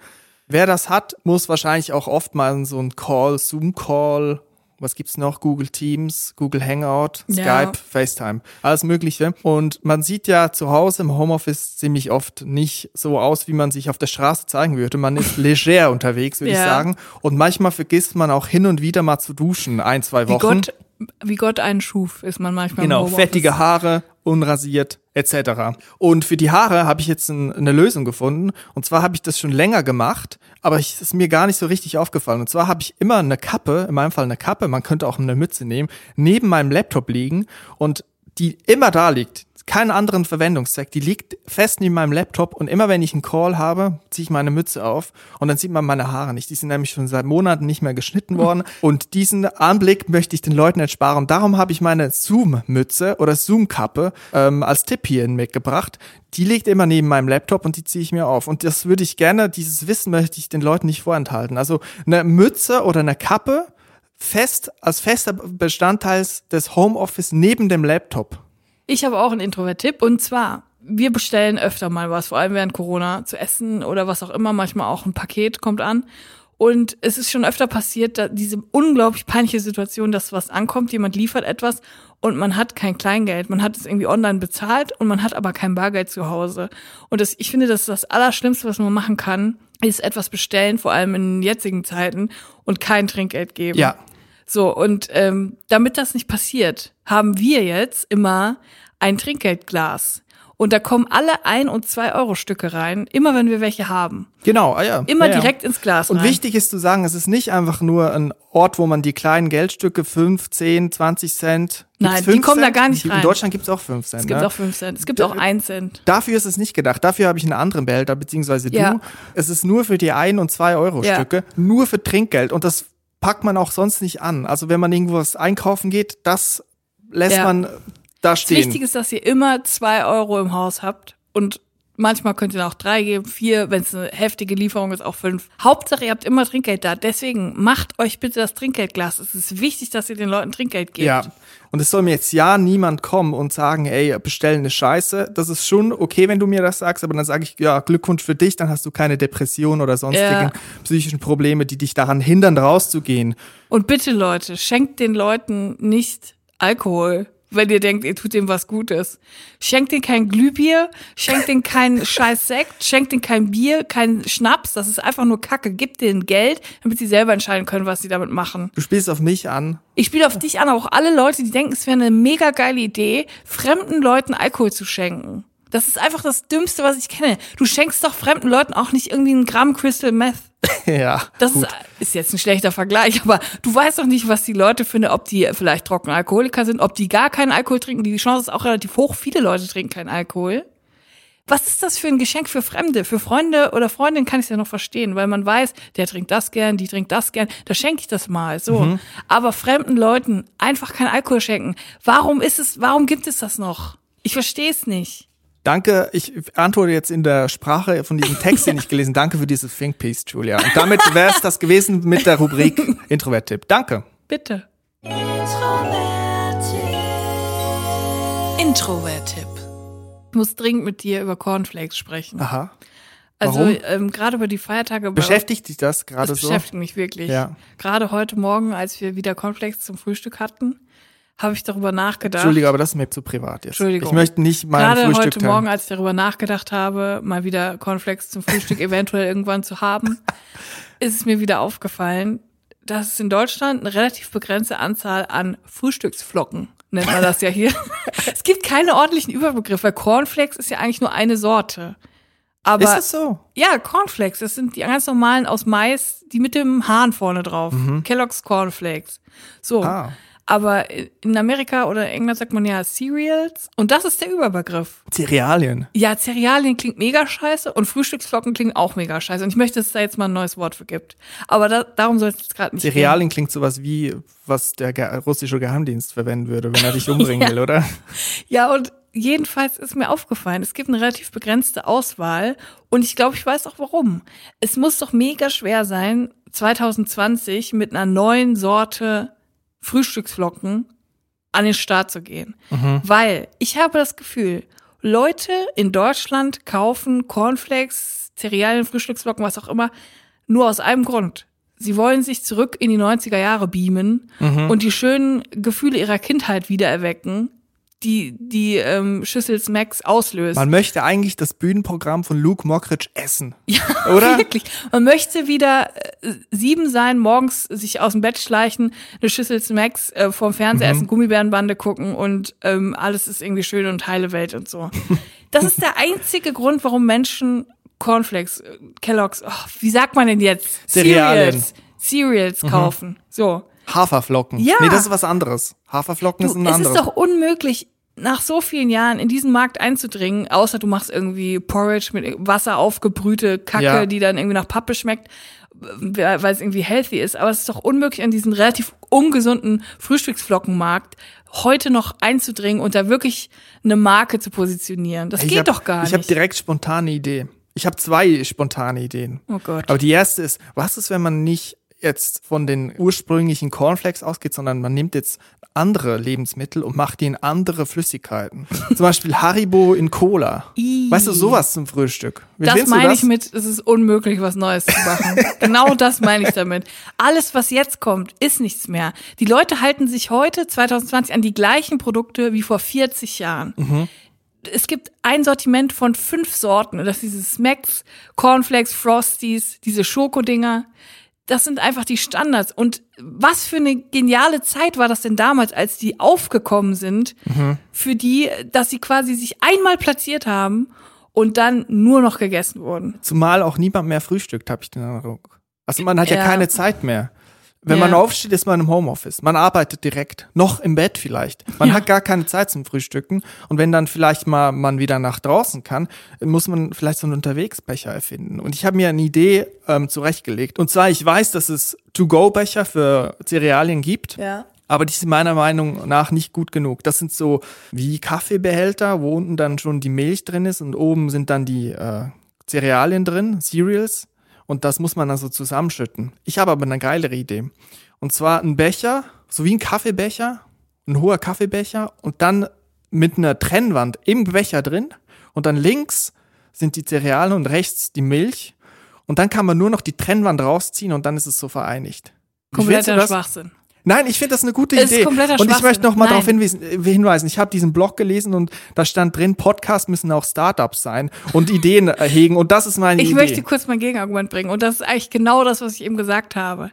Wer das hat, muss wahrscheinlich auch oft mal so einen Call, Zoom-Call, was gibt's noch? Google Teams, Google Hangout, Ja. Skype, FaceTime, alles Mögliche. Und man sieht ja zu Hause im Homeoffice ziemlich oft nicht so aus, wie man sich auf der Straße zeigen würde. Man ist leger unterwegs, würde ich Ja. sagen. Und manchmal vergisst man auch hin und wieder mal zu duschen, ein, zwei Wie Wochen. Gott, wie Gott einen schuf, ist man manchmal Genau, fettige Haare, unrasiert, etc. Und für die Haare habe ich jetzt ein, eine Lösung gefunden. Und zwar habe ich das schon länger gemacht, aber es ist mir gar nicht so richtig aufgefallen. Und zwar habe ich immer eine Kappe, in meinem Fall eine Kappe, man könnte auch eine Mütze nehmen, neben meinem Laptop liegen und die immer da liegt. Keinen anderen Verwendungszweck. Die liegt fest neben meinem Laptop und immer wenn ich einen Call habe, ziehe ich meine Mütze auf und dann sieht man meine Haare nicht. Die sind nämlich schon seit Monaten nicht mehr geschnitten worden und diesen Anblick möchte ich den Leuten ersparen. Darum habe ich meine Zoom-Mütze oder Zoom-Kappe ähm, als Tipp hierhin mitgebracht. Die liegt immer neben meinem Laptop und die ziehe ich mir auf. Und das würde ich gerne, dieses Wissen möchte ich den Leuten nicht vorenthalten. Also eine Mütze oder eine Kappe fest als fester Bestandteil des Homeoffice neben dem Laptop. Ich habe auch einen Introvert-Tipp und zwar, wir bestellen öfter mal was, vor allem während Corona, zu essen oder was auch immer, manchmal auch ein Paket kommt an. Und es ist schon öfter passiert, da diese unglaublich peinliche Situation, dass was ankommt, jemand liefert etwas und man hat kein Kleingeld, man hat es irgendwie online bezahlt und man hat aber kein Bargeld zu Hause. Und das, ich finde, das ist das Allerschlimmste, was man machen kann, ist etwas bestellen, vor allem in jetzigen Zeiten und kein Trinkgeld geben. Ja. So, und ähm, damit das nicht passiert, haben wir jetzt immer ein Trinkgeldglas. Und da kommen alle ein- und zwei Euro Stücke rein, immer wenn wir welche haben. Genau, ah ja. Immer ja, ja. direkt ins Glas Und rein. wichtig ist zu sagen, es ist nicht einfach nur ein Ort, wo man die kleinen Geldstücke 5, 10, 20 Cent. Gibt's Nein, die 5 kommen da Cent? gar nicht In rein. Deutschland gibt's auch 5 Cent. es gibt ne? auch fünf Cent, es gibt auch ein Cent. Dafür ist es nicht gedacht. Dafür habe ich einen anderen Behälter, beziehungsweise du. Ja. Es ist nur für die 1 und 2 Euro. Stücke, nur für Trinkgeld. Und das packt man auch sonst nicht an. Also wenn man irgendwo was einkaufen geht, das lässt man da Das stehen. Wichtige ist, dass ihr immer zwei Euro im Haus habt und manchmal könnt ihr auch drei geben, vier, wenn es eine heftige Lieferung ist, auch fünf. Hauptsache, ihr habt immer Trinkgeld da. Deswegen macht euch bitte das Trinkgeldglas. Es ist wichtig, dass ihr den Leuten Trinkgeld gebt. Ja. Und es soll mir jetzt ja niemand kommen und sagen, ey, bestellen eine Scheiße. Das ist schon okay, wenn du mir das sagst, aber dann sage ich, ja, Glückwunsch für dich, dann hast du keine Depression oder sonstigen Ja. psychischen Probleme, die dich daran hindern, rauszugehen. Und bitte Leute, schenkt den Leuten nicht Alkohol, wenn ihr denkt, ihr tut dem was Gutes. Schenkt denen kein Glühbier, schenkt denen keinen scheiß Sekt, schenkt denen kein Bier, kein Schnaps, das ist einfach nur Kacke. Gebt denen Geld, damit sie selber entscheiden können, was sie damit machen. Du spielst auf mich an. Ich spiele auf dich an, auch alle Leute, die denken, es wäre eine mega geile Idee, fremden Leuten Alkohol zu schenken. Das ist einfach das Dümmste, was ich kenne. Du schenkst doch fremden Leuten auch nicht irgendwie einen Gramm Crystal Meth. ja. Das gut. ist, jetzt ein schlechter Vergleich, aber du weißt doch nicht, was die Leute finden, ob die vielleicht trocken Alkoholiker sind, ob die gar keinen Alkohol trinken. Die Chance ist auch relativ hoch. Viele Leute trinken keinen Alkohol. Was ist das für ein Geschenk für Fremde? Für Freunde oder Freundinnen kann ich es ja noch verstehen, weil man weiß, der trinkt das gern, die trinkt das gern, da schenke ich das mal, so. Mhm. Aber fremden Leuten einfach kein Alkohol schenken. Warum ist es, warum gibt es das noch? Ich verstehe es nicht. Danke, ich antworte jetzt in der Sprache von diesem Text, den ich gelesen Danke für dieses Think Piece, Julia. Und damit wäre es das gewesen mit der Rubrik Introvert-Tipp. Danke. Bitte. Introvert-Tipp. Ich muss dringend mit dir über Cornflakes sprechen. Aha. Also Warum? ähm, gerade über die Feiertage. Beschäftigt dich das das gerade so? beschäftigt mich wirklich. Ja. Gerade heute Morgen, als wir wieder Cornflakes zum Frühstück hatten, habe ich darüber nachgedacht. Entschuldige, aber das ist mir zu privat jetzt. Entschuldigung. Ich möchte nicht mein Gerade Frühstück heute teilen. Morgen, als ich darüber nachgedacht habe, mal wieder Cornflakes zum Frühstück eventuell irgendwann zu haben, ist es mir wieder aufgefallen, dass es in Deutschland eine relativ begrenzte Anzahl an Frühstücksflocken nennt man das ja hier. es gibt keine ordentlichen Überbegriffe. Cornflakes ist ja eigentlich nur eine Sorte. Aber Ist das so? ja, Cornflakes, das sind die ganz normalen aus Mais, die mit dem Hahn vorne drauf. Kellogg's Cornflakes. So. Mhm. Ah. Aber in Amerika oder England sagt man ja Cereals und das ist der Überbegriff. Cerealien. Ja, Cerealien klingt mega scheiße und Frühstücksflocken klingen auch mega scheiße. Und ich möchte, dass es da jetzt mal ein neues Wort für gibt. Aber da, darum soll es jetzt gerade nicht Cerealien klingt sowas wie, was der ge russische Geheimdienst verwenden würde, wenn er dich umbringen Ja. will, oder? gehen. Ja, und jedenfalls ist mir aufgefallen, es gibt eine relativ begrenzte Auswahl und ich glaube, ich weiß auch warum. Es muss doch mega schwer sein, 2020 mit einer neuen Sorte Frühstücksflocken an den Start zu gehen. Weil ich habe das Gefühl, Leute in Deutschland kaufen Cornflakes, Cerealien, Frühstücksflocken, was auch immer, nur aus einem Grund. Sie wollen sich zurück in die 90er Jahre beamen und die schönen Gefühle ihrer Kindheit wiedererwecken, die die ähm, Schüssel Smacks auslösen. Man möchte eigentlich das Bühnenprogramm von Luke Mockridge essen. Ja, Oder? Wirklich. Man möchte wieder äh, sieben sein, morgens sich aus dem Bett schleichen, eine Schüssel Smacks äh, vorm Fernseher Mhm. essen, Gummibärenbande gucken und ähm, alles ist irgendwie schön und heile Welt und so. Das ist der einzige Grund, warum Menschen Cornflakes, äh, Kellogg's, oh, wie sagt man denn jetzt? Cerealien. Mhm. Cereals, Cereals kaufen. So. Haferflocken. Ja. Nee, das ist was anderes. Haferflocken ist Du, ein es anderes. ist doch unmöglich, nach so vielen Jahren in diesen Markt einzudringen, außer du machst irgendwie Porridge mit Wasser aufgebrühte Kacke, Ja. die dann irgendwie nach Pappe schmeckt, weil es irgendwie healthy ist. Aber es ist doch unmöglich, an diesen relativ ungesunden Frühstücksflockenmarkt heute noch einzudringen und da wirklich eine Marke zu positionieren. Das Ich geht hab, doch gar Ich habe nicht. direkt spontane Idee. Ich habe zwei spontane Ideen. oh Gott. Aber die erste ist, was ist, wenn man nicht jetzt von den ursprünglichen Cornflakes ausgeht, sondern man nimmt jetzt andere Lebensmittel und macht die in andere Flüssigkeiten. Zum Beispiel Haribo in Cola. Weißt du, sowas zum Frühstück. Wie Das meine ich mit, es ist unmöglich, was Neues zu machen. genau das meine ich damit. Alles, was jetzt kommt, ist nichts mehr. Die Leute halten sich heute, 2020, an die gleichen Produkte wie vor 40 Jahren. Es gibt ein Sortiment von fünf Sorten. Das ist diese Smacks, Cornflakes, Frosties, diese Schokodinger. Das sind einfach die Standards. Und was für eine geniale Zeit war das denn damals, als die aufgekommen sind, für die, dass sie quasi sich einmal platziert haben und dann nur noch gegessen wurden. Zumal auch niemand mehr frühstückt, habe ich den Eindruck. Also man hat ja, Ja. keine Zeit mehr. Wenn Ja. man aufsteht, ist man im Homeoffice. Man arbeitet direkt, noch im Bett vielleicht. Man Ja. hat gar keine Zeit zum Frühstücken. Und wenn dann vielleicht mal man wieder nach draußen kann, muss man vielleicht so einen Unterwegsbecher erfinden. Und ich habe mir eine Idee ähm, zurechtgelegt. Und zwar, ich weiß, dass es To-Go-Becher für Cerealien gibt. Ja. Aber die sind meiner Meinung nach nicht gut genug. Das sind so wie Kaffeebehälter, wo unten dann schon die Milch drin ist und oben sind dann die äh, Cerealien drin, Cereals. Und das muss man dann so zusammenschütten. Ich habe aber eine geilere Idee. Und zwar ein Becher, so wie ein Kaffeebecher, ein hoher Kaffeebecher und dann mit einer Trennwand im Becher drin. Und dann links sind die Cerealien und rechts die Milch. Und dann kann man nur noch die Trennwand rausziehen und dann ist es so vereinigt. Kompletter? Schwachsinn. Nein, ich finde das eine gute Es ist Idee. kompletter und ich möchte noch mal darauf äh, hinweisen. Ich habe diesen Blog gelesen und da stand drin, Podcasts müssen auch Startups sein und Ideen äh, hegen. Und das ist meine Ich Idee. möchte kurz mein Gegenargument bringen. Und das ist eigentlich genau das, was ich eben gesagt habe.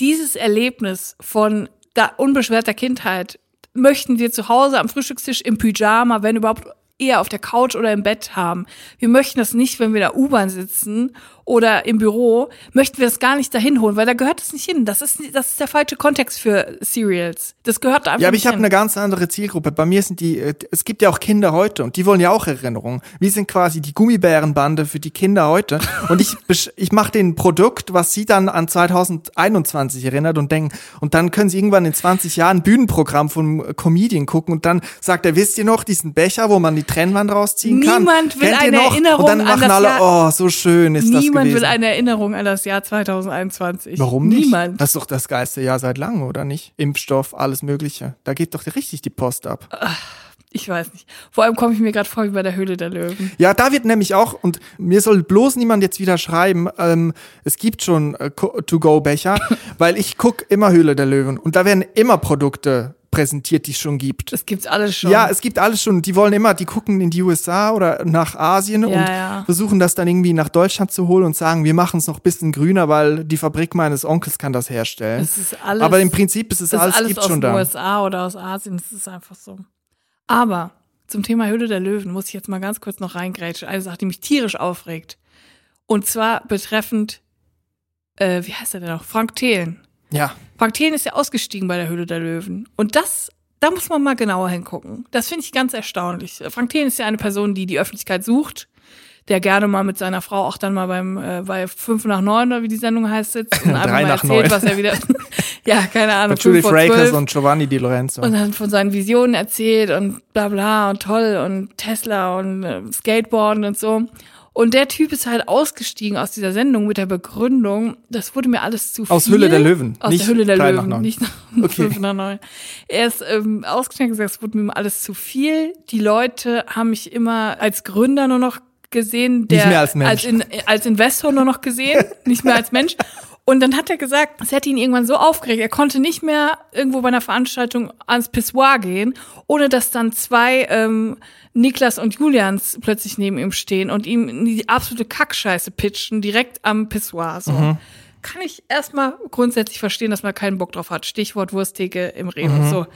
Dieses Erlebnis von unbeschwerter Kindheit möchten wir zu Hause am Frühstückstisch im Pyjama, wenn überhaupt eher auf der Couch oder im Bett haben. Wir möchten das nicht, wenn wir in der U-Bahn sitzen oder im Büro, möchten wir das gar nicht dahin holen, weil da gehört es nicht hin. Das ist, das ist der falsche Kontext für Serials. Das gehört da einfach Ja, aber ich habe eine ganz andere Zielgruppe. Bei mir sind die, äh, es gibt ja auch Kinder heute und die wollen ja auch Erinnerungen. Wir sind quasi die Gummibärenbande für die Kinder heute und ich ich mache ein Produkt, was sie dann an 2021 erinnert und denken und dann können sie irgendwann in 20 Jahren ein Bühnenprogramm von Comedian gucken und dann sagt er, wisst ihr noch diesen Becher, wo man die Trennwand rausziehen kann? Niemand will Kennt eine? Erinnerung Und dann an machen das alle, Jahr- oh, so schön ist das Niemand gewesen. will eine Erinnerung an das Jahr 2021. Warum nicht? Niemand. Das ist doch das geilste Jahr seit langem, oder nicht? Impfstoff, alles Mögliche. Da geht doch richtig die Post ab. Ich weiß nicht. Vor allem komme ich mir gerade vor wie bei der Höhle der Löwen. Ja, da wird nämlich auch, und mir soll bloß niemand jetzt wieder schreiben, ähm, es gibt schon äh, To-Go-Becher, weil ich guck immer Höhle der Löwen und da werden immer Produkte präsentiert, die es schon gibt. Das gibt's alles schon. Ja, es gibt alles schon. Die wollen immer, die gucken in die USA oder nach Asien Ja, und ja. versuchen das dann irgendwie nach Deutschland zu holen und sagen, wir machen es noch ein bisschen grüner, weil die Fabrik meines Onkels kann das herstellen. Es ist alles, Aber im Prinzip ist es das alles, alles gibt aus schon den da. USA oder aus Asien. Das ist einfach so. Aber zum Thema Höhle der Löwen muss ich jetzt mal ganz kurz noch reingrätschen. Eine Sache, die mich tierisch aufregt. Und zwar betreffend, äh, wie heißt er denn noch? Frank Thelen. Ja. Frank Thelen ist ja ausgestiegen bei der Höhle der Löwen. Und das, da muss man mal genauer hingucken. Das finde ich ganz erstaunlich. Frank Thelen ist ja eine Person, die die Öffentlichkeit sucht, der gerne mal mit seiner Frau auch dann mal beim äh, bei fünf nach neun oder wie die Sendung heißt sitzt und einfach mal nach erzählt, neun. was er wieder, ja keine Ahnung, Julie Frakers und Giovanni Di Lorenzo. und dann von seinen Visionen erzählt und bla bla und toll und Tesla und äh, Skateboarden und so. Und der Typ ist halt ausgestiegen aus dieser Sendung mit der Begründung, das wurde mir alles zu viel. Aus Hülle der Löwen, Aus nicht der Hülle der nach Löwen, neun. nicht nach Okay. fünf nach neun. Er ist ähm, ausgestiegen und gesagt, es wurde mir alles zu viel. Die Leute haben mich immer als Gründer nur noch gesehen, der mehr als Mensch. als, in, als Investor nur noch gesehen, nicht mehr als Mensch. Und dann hat er gesagt, es hätte ihn irgendwann so aufgeregt, er konnte nicht mehr irgendwo bei einer Veranstaltung ans Pissoir gehen, ohne dass dann zwei ähm, Niklas und Julians plötzlich neben ihm stehen und ihm die absolute Kackscheiße pitchen, direkt am Pissoir. So. Kann ich erstmal grundsätzlich verstehen, dass man keinen Bock drauf hat. Stichwort Wursttheke im Rewe. So.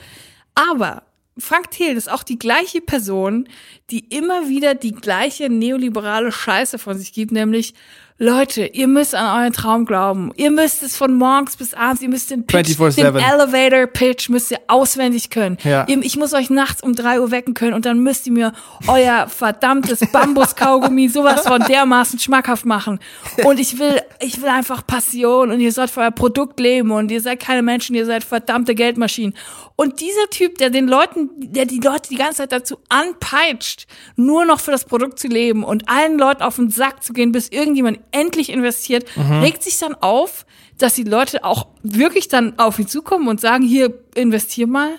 Aber Frank Thiel ist auch die gleiche Person, die immer wieder die gleiche neoliberale Scheiße von sich gibt, nämlich Leute, ihr müsst an euren Traum glauben. Ihr müsst es von morgens bis abends, ihr müsst den Pitch, den 24/7. Elevator Pitch müsst ihr auswendig können. Ja. Ihr, ich muss euch nachts um drei Uhr wecken können und dann müsst ihr mir euer verdammtes Bambuskaugummi sowas von dermaßen schmackhaft machen. Und ich will, ich will einfach Passion und ihr sollt für euer Produkt leben und ihr seid keine Menschen, ihr seid verdammte Geldmaschinen. Und dieser Typ, der den Leuten, der die Leute die ganze Zeit dazu anpeitscht, nur noch für das Produkt zu leben und allen Leuten auf den Sack zu gehen, bis irgendjemand endlich investiert, regt sich dann auf, dass die Leute auch wirklich dann auf ihn zukommen und sagen, hier, investier mal.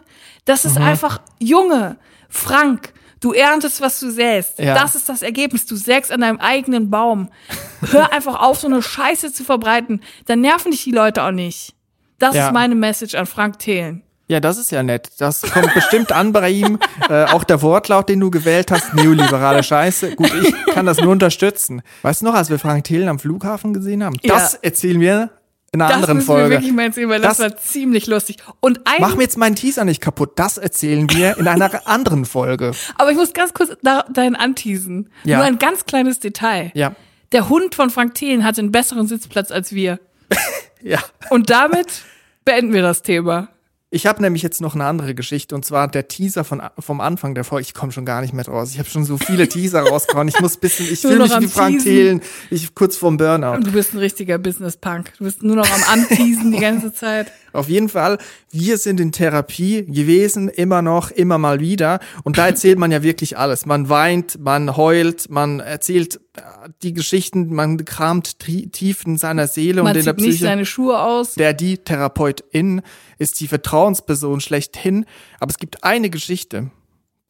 Das ist einfach, Junge, Frank, du erntest, was du säst. Ja. Das ist das Ergebnis. Du sägst an deinem eigenen Baum. Hör einfach auf, so eine Scheiße zu verbreiten. Dann nerven dich die Leute auch nicht. Das Ja. ist meine Message an Frank Thelen. Ja, das ist ja nett. Das kommt bestimmt an bei ihm. Äh, auch der Wortlaut, den du gewählt hast, neoliberale Scheiße. Gut, ich kann das nur unterstützen. Weißt du noch, als wir Frank Thelen am Flughafen gesehen haben? Ja. Das erzählen wir in einer Das anderen müssen wir Folge. wirklich mal erzählen, weil das, Das- war ziemlich lustig. Und ein, Mach mir jetzt meinen Teaser nicht kaputt. Das erzählen wir in einer anderen Folge. aber ich muss ganz kurz da, dahin anteasen. Ja. Nur ein ganz kleines Detail. Ja. Der Hund von Frank Thelen hatte einen besseren Sitzplatz als wir. Ja. Und damit beenden wir das Thema. Ich habe nämlich jetzt noch eine andere Geschichte und zwar der Teaser von, vom Anfang der Folge. Ich komme schon gar nicht mehr draus. Ich habe schon so viele Teaser rausgehauen. Ich muss bisschen, ich fühle mich wie Frank. Thelen. Ich kurz vorm Burnout. Du bist ein richtiger Business-Punk. Du bist nur noch am Anteasen die ganze Zeit. Auf jeden Fall, wir sind in Therapie gewesen, immer noch, immer mal wieder. Und da erzählt man ja wirklich alles. Man weint, man heult, man erzählt äh, die Geschichten, man kramt tief in seiner Seele Man und in der zieht nicht Psyche. seine Schuhe aus. Der, die Therapeutin ist die Vertrauensperson schlechthin. Aber es gibt eine Geschichte,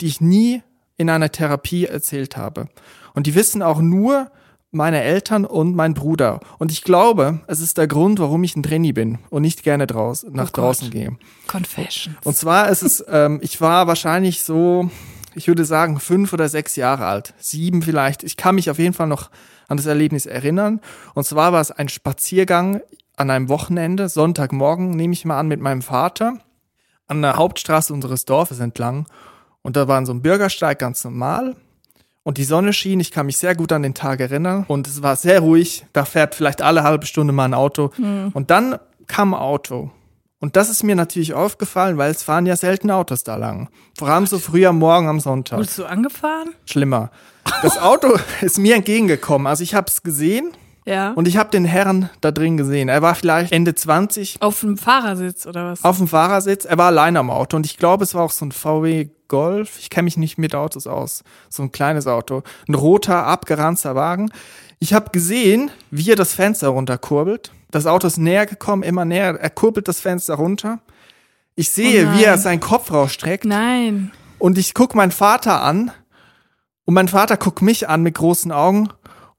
die ich nie in einer Therapie erzählt habe. Und die wissen auch nur meine Eltern und mein Bruder. Und ich glaube, es ist der Grund, warum ich ein Trainee bin und nicht gerne draus, nach Oh draußen gehe. Confessions. Und zwar ist es, ähm, ich war wahrscheinlich so, ich würde sagen, fünf oder sechs Jahre alt. Sieben vielleicht. Ich kann mich auf jeden Fall noch an das Erlebnis erinnern. Und zwar war es ein Spaziergang an einem Wochenende, Sonntagmorgen, nehme ich mal an, mit meinem Vater, an der Hauptstraße unseres Dorfes entlang. Und da war so ein Bürgersteig ganz normal. und die Sonne schien. Ich kann mich sehr gut an den Tag erinnern und es war sehr ruhig. Da fährt vielleicht alle halbe Stunde mal ein Auto. Und dann kam ein Auto. Und das ist mir natürlich aufgefallen, weil es fahren ja selten Autos da lang. Vor allem so früh am Morgen am Sonntag. Wurdest du angefahren? Schlimmer. Das Auto ist mir entgegengekommen. Also ich habe es gesehen Ja. und ich habe den Herrn da drin gesehen. Er war vielleicht Ende 20 auf dem Fahrersitz oder was? auf dem Fahrersitz. Er war allein am Auto und ich glaube, es war auch so ein VW Golf. Ich kenne mich nicht mit Autos aus. So ein kleines Auto. Ein roter, abgeranzter Wagen. Ich habe gesehen, wie er das Fenster runterkurbelt. Das Auto ist näher gekommen, immer näher. Er kurbelt das Fenster runter. Ich sehe, Oh wie er nein. seinen Kopf rausstreckt. Nein. Und ich guck meinen Vater an. Und mein Vater guckt mich an mit großen Augen.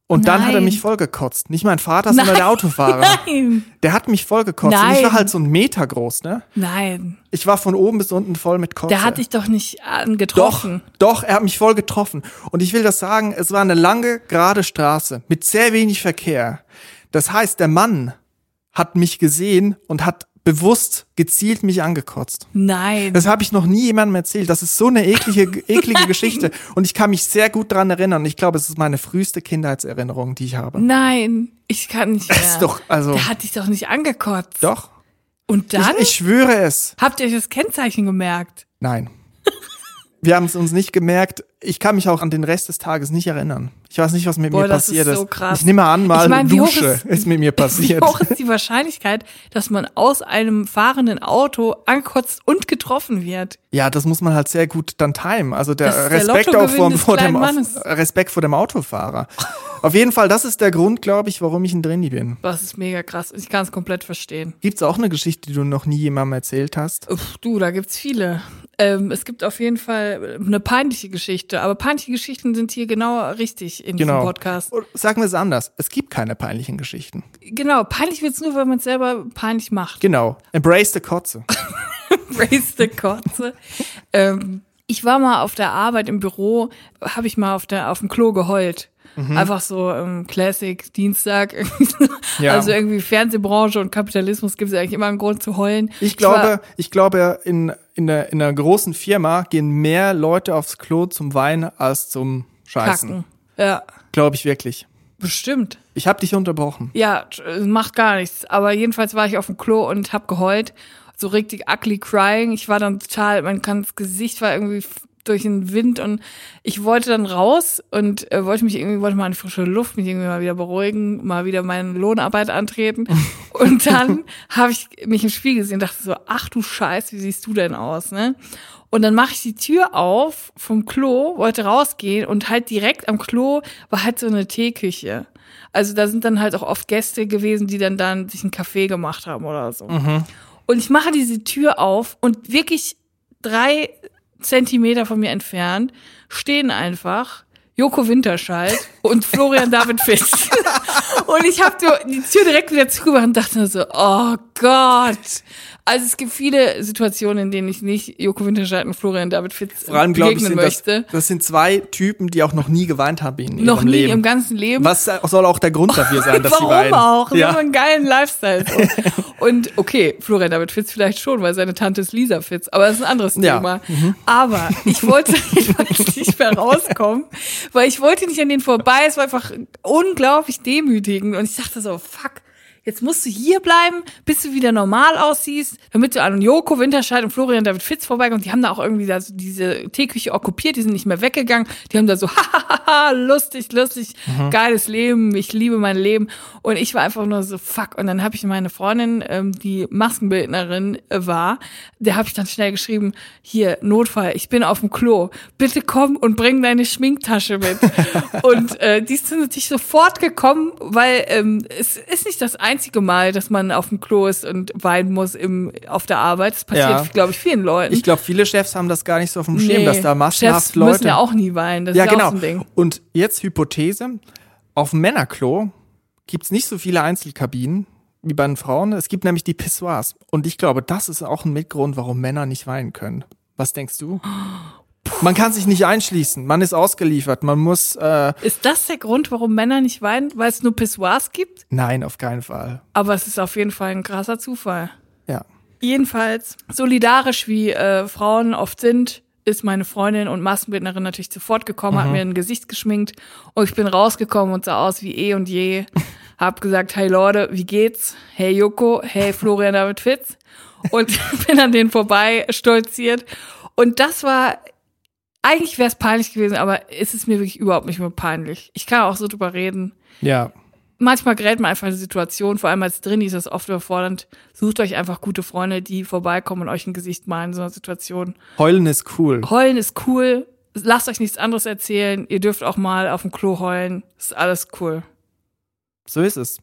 Und dann hat er Nein. mich vollgekotzt. Nicht mein Vater, sondern der Autofahrer. Nein. Der hat mich vollgekotzt. Und ich war Nein. halt so ein Meter groß, ne? Nein. Ich war von oben bis unten voll mit Kotze. Der hat dich doch nicht doch, angetroffen. doch, er hat mich voll getroffen. Und ich will das sagen, es war eine lange, gerade Straße mit sehr wenig Verkehr. Das heißt, der Mann hat mich gesehen und hat bewusst gezielt mich angekotzt. Nein. Das habe ich noch nie jemandem erzählt. Das ist so eine eklige, eklige Geschichte. Und ich kann mich sehr gut dran erinnern. Ich glaube, es ist meine früheste Kindheitserinnerung, die ich habe. Nein. Ich kann nicht mehr. Das ist doch, also, Der hat dich doch nicht angekotzt. doch. Und dann? Ich, ich schwöre es. Habt ihr euch das Kennzeichen gemerkt? Nein. Wir haben es uns nicht gemerkt. Ich kann mich auch an den Rest des Tages nicht erinnern. Ich weiß nicht, was mit Boah, mir das ist passiert so krass. Ich nehme an, mal Ich mein, wie hoch Dusche ist, ist- mit mir passiert. Wie hoch ist die Wahrscheinlichkeit, dass man aus einem fahrenden Auto angekotzt und getroffen wird? Ja, das muss man halt sehr gut dann timen. Also der Das ist der Respekt auch vor, vor dem Mannes. Respekt vor dem Autofahrer. Auf jeden Fall, das ist der Grund, glaube ich, warum ich ein Drini bin. Das ist mega krass. Ich kann es komplett verstehen. Gibt's auch eine Geschichte, die du noch nie jemandem erzählt hast? Uff, du, da gibt's viele. Ähm, es gibt auf jeden Fall eine peinliche Geschichte, aber peinliche Geschichten sind hier genau richtig in Genau. diesem Podcast. Oder Sagen wir es anders. Es gibt keine peinlichen Geschichten. Genau, peinlich wird's nur, wenn man es selber peinlich macht. Genau. Embrace the Kotze. Raise the Kotze. ähm, ich war mal auf der Arbeit im Büro, habe ich mal auf der auf dem Klo geheult. Einfach so ähm, Classic Dienstag. Ja. Also irgendwie Fernsehbranche und Kapitalismus gibt es eigentlich immer einen Grund zu heulen. Ich war- glaube, ich glaube, in, in, der, in einer großen Firma gehen mehr Leute aufs Klo zum Weinen als zum Scheißen. Kacken. Ja, Glaube ich wirklich. bestimmt. Ich habe dich unterbrochen. Ja, t- macht gar nichts. Aber jedenfalls war ich auf dem Klo und hab geheult. So richtig ugly crying. Ich war dann total, mein ganzes Gesicht war irgendwie durch den Wind und ich wollte dann raus und äh, wollte mich irgendwie, wollte mal in frische Luft, mich irgendwie mal wieder beruhigen, mal wieder meine Lohnarbeit antreten. Und dann habe ich mich im Spiegel gesehen und dachte so, ach du Scheiß, wie siehst du denn aus, ne? Und dann mache ich die Tür auf vom Klo, wollte rausgehen und halt direkt am Klo war halt so eine Teeküche. Also da sind dann halt auch oft Gäste gewesen, die dann dann sich einen Kaffee gemacht haben oder so. Und ich mache diese Tür auf und wirklich drei Zentimeter von mir entfernt stehen einfach Joko Winterscheid und Florian David Fitz. und ich habe die Tür direkt wieder zugemacht und dachte nur so, oh Gott. Also es gibt viele Situationen, in denen ich nicht Joko Winterscheid und Florian David Fitz Vor allem, glaube ich, begegnen sind das, möchte. das sind zwei Typen, die auch noch nie geweint haben in ihrem Noch nie Leben. im ganzen Leben. Was soll auch der Grund dafür sein, dass sie Warum weinen? auch? Wir Ja. haben einen geilen Lifestyle. So. Und okay, Florian David Fitz vielleicht schon, weil seine Tante ist Lisa Fitz, aber das ist ein anderes Ja. Thema. Aber ich wollte jedenfalls nicht mehr rauskommen, weil ich wollte nicht an denen vorbei. Es war einfach unglaublich demütigend und ich dachte so, fuck. Jetzt musst du hier bleiben, bis du wieder normal aussiehst, damit du an Joko Winterscheid und Florian David Fitz vorbeikommst. Die haben da auch irgendwie da so diese Teeküche okkupiert, die sind nicht mehr weggegangen. Die haben da so, hahaha, lustig, lustig, geiles Leben, ich liebe mein Leben. Und ich war einfach nur so, fuck. Und dann habe ich meine Freundin, ähm, die Maskenbildnerin äh, war, der habe ich dann schnell geschrieben, hier, Notfall, ich bin auf dem Klo, bitte komm und bring deine Schminktasche mit. und äh, die ist natürlich sofort gekommen, weil ähm, es ist nicht das einzige Mal, dass man auf dem Klo ist und weinen muss im, auf der Arbeit. Das passiert, Ja. glaube ich, vielen Leuten. Ich glaube, viele Chefs haben das gar nicht so auf dem Schirm, Nee, dass da massenhaft Chefs Leute. müssen ja auch nie weinen. Das ja, ist ja genau. auch so ein Ding. Und jetzt Hypothese: Auf dem Männerklo gibt's nicht so viele Einzelkabinen wie bei den Frauen. Es gibt nämlich die Pissoirs. Und ich glaube, das ist auch ein Mitgrund, warum Männer nicht weinen können. Was denkst du? Man kann sich nicht einschließen. Man ist ausgeliefert. Man muss. Äh, Ist das der Grund, warum Männer nicht weinen? Weil es nur Pissoirs gibt? nein, auf keinen Fall. Aber es ist auf jeden Fall ein krasser Zufall. Ja. Jedenfalls, solidarisch wie äh, Frauen oft sind, ist meine Freundin und Maskenbildnerin natürlich sofort gekommen, hat mir ein Gesicht geschminkt und ich bin rausgekommen und sah aus wie eh und je. Hab gesagt, hey Leute, wie geht's? Hey Joko, hey Florian David Fitz. Und bin an denen vorbei stolziert. Und das war, eigentlich wäre es peinlich gewesen, aber es ist mir wirklich überhaupt nicht mehr peinlich. Ich kann auch so drüber reden. Ja. Manchmal gerät man einfach in eine Situation, vor allem als Drin ist das oft überfordernd. Sucht euch einfach gute Freunde, die vorbeikommen und euch ein Gesicht malen in so einer Situation. Heulen ist cool. Heulen ist cool. Lasst euch nichts anderes erzählen. Ihr dürft auch mal auf dem Klo heulen. Ist alles cool. So ist es.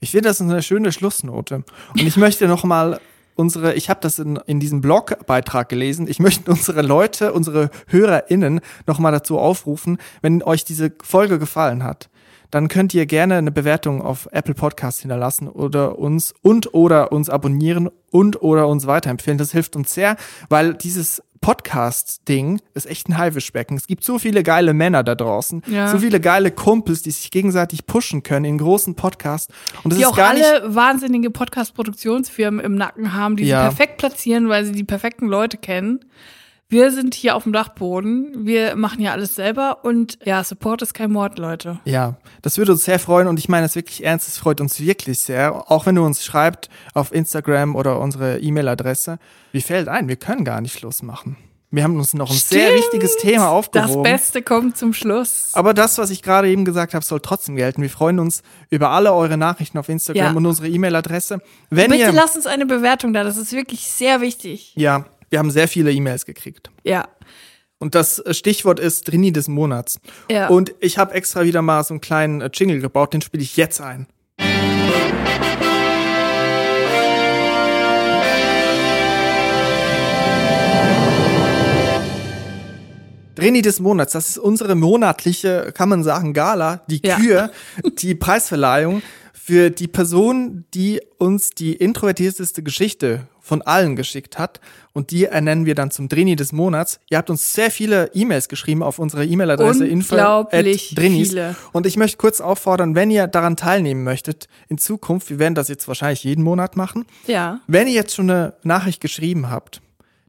Ich finde, das ist eine schöne Schlussnote. Und ich möchte noch mal unsere, ich habe das in, in diesem Blogbeitrag gelesen, ich möchte unsere Leute, unsere HörerInnen noch mal dazu aufrufen, wenn euch diese Folge gefallen hat, dann könnt ihr gerne eine Bewertung auf Apple Podcast hinterlassen oder uns und oder uns abonnieren und oder uns weiterempfehlen. Das hilft uns sehr, weil dieses Podcast-Ding ist echt ein Haifischbecken. Es gibt so viele geile Männer da draußen, Ja. so viele geile Kumpels, die sich gegenseitig pushen können in großen Podcasts. Und das die ist auch gar nicht alle wahnsinnige Podcast-Produktionsfirmen im Nacken haben, die Ja. sie perfekt platzieren, weil sie die perfekten Leute kennen. Wir sind hier auf dem Dachboden. Wir machen ja alles selber und ja, Support ist kein Mord, Leute. Ja, das würde uns sehr freuen und ich meine es wirklich ernst, es freut uns wirklich sehr. Auch wenn du uns schreibt auf Instagram oder unsere E-Mail-Adresse. Mir fällt ein, wir können gar nicht Schluss machen. Wir haben uns noch ein sehr Stimmt. wichtiges Thema Das aufgehoben. Beste kommt zum Schluss. Aber das, was ich gerade eben gesagt habe, soll trotzdem gelten. Wir freuen uns über alle eure Nachrichten auf Instagram Ja. und unsere E-Mail-Adresse. Wenn Bitte ihr, lasst uns eine Bewertung da, das ist wirklich sehr wichtig. ja, wir haben sehr viele E-Mails gekriegt. Ja. Und das Stichwort ist Drini des Monats. Ja. Und ich habe extra wieder mal so einen kleinen äh, Jingle gebaut, den spiele ich jetzt ein. Drini des Monats, das ist unsere monatliche, kann man sagen, Gala, die Ja. Kür, die Preisverleihung für die Person, die uns die introvertierteste Geschichte von allen geschickt hat. Und die ernennen wir dann zum Drini des Monats. Ihr habt uns sehr viele E-Mails geschrieben auf unsere E-Mail-Adresse Unglaublich info@drinis. viele. Und ich möchte kurz auffordern, wenn ihr daran teilnehmen möchtet, in Zukunft, wir werden das jetzt wahrscheinlich jeden Monat machen, Ja. wenn ihr jetzt schon eine Nachricht geschrieben habt,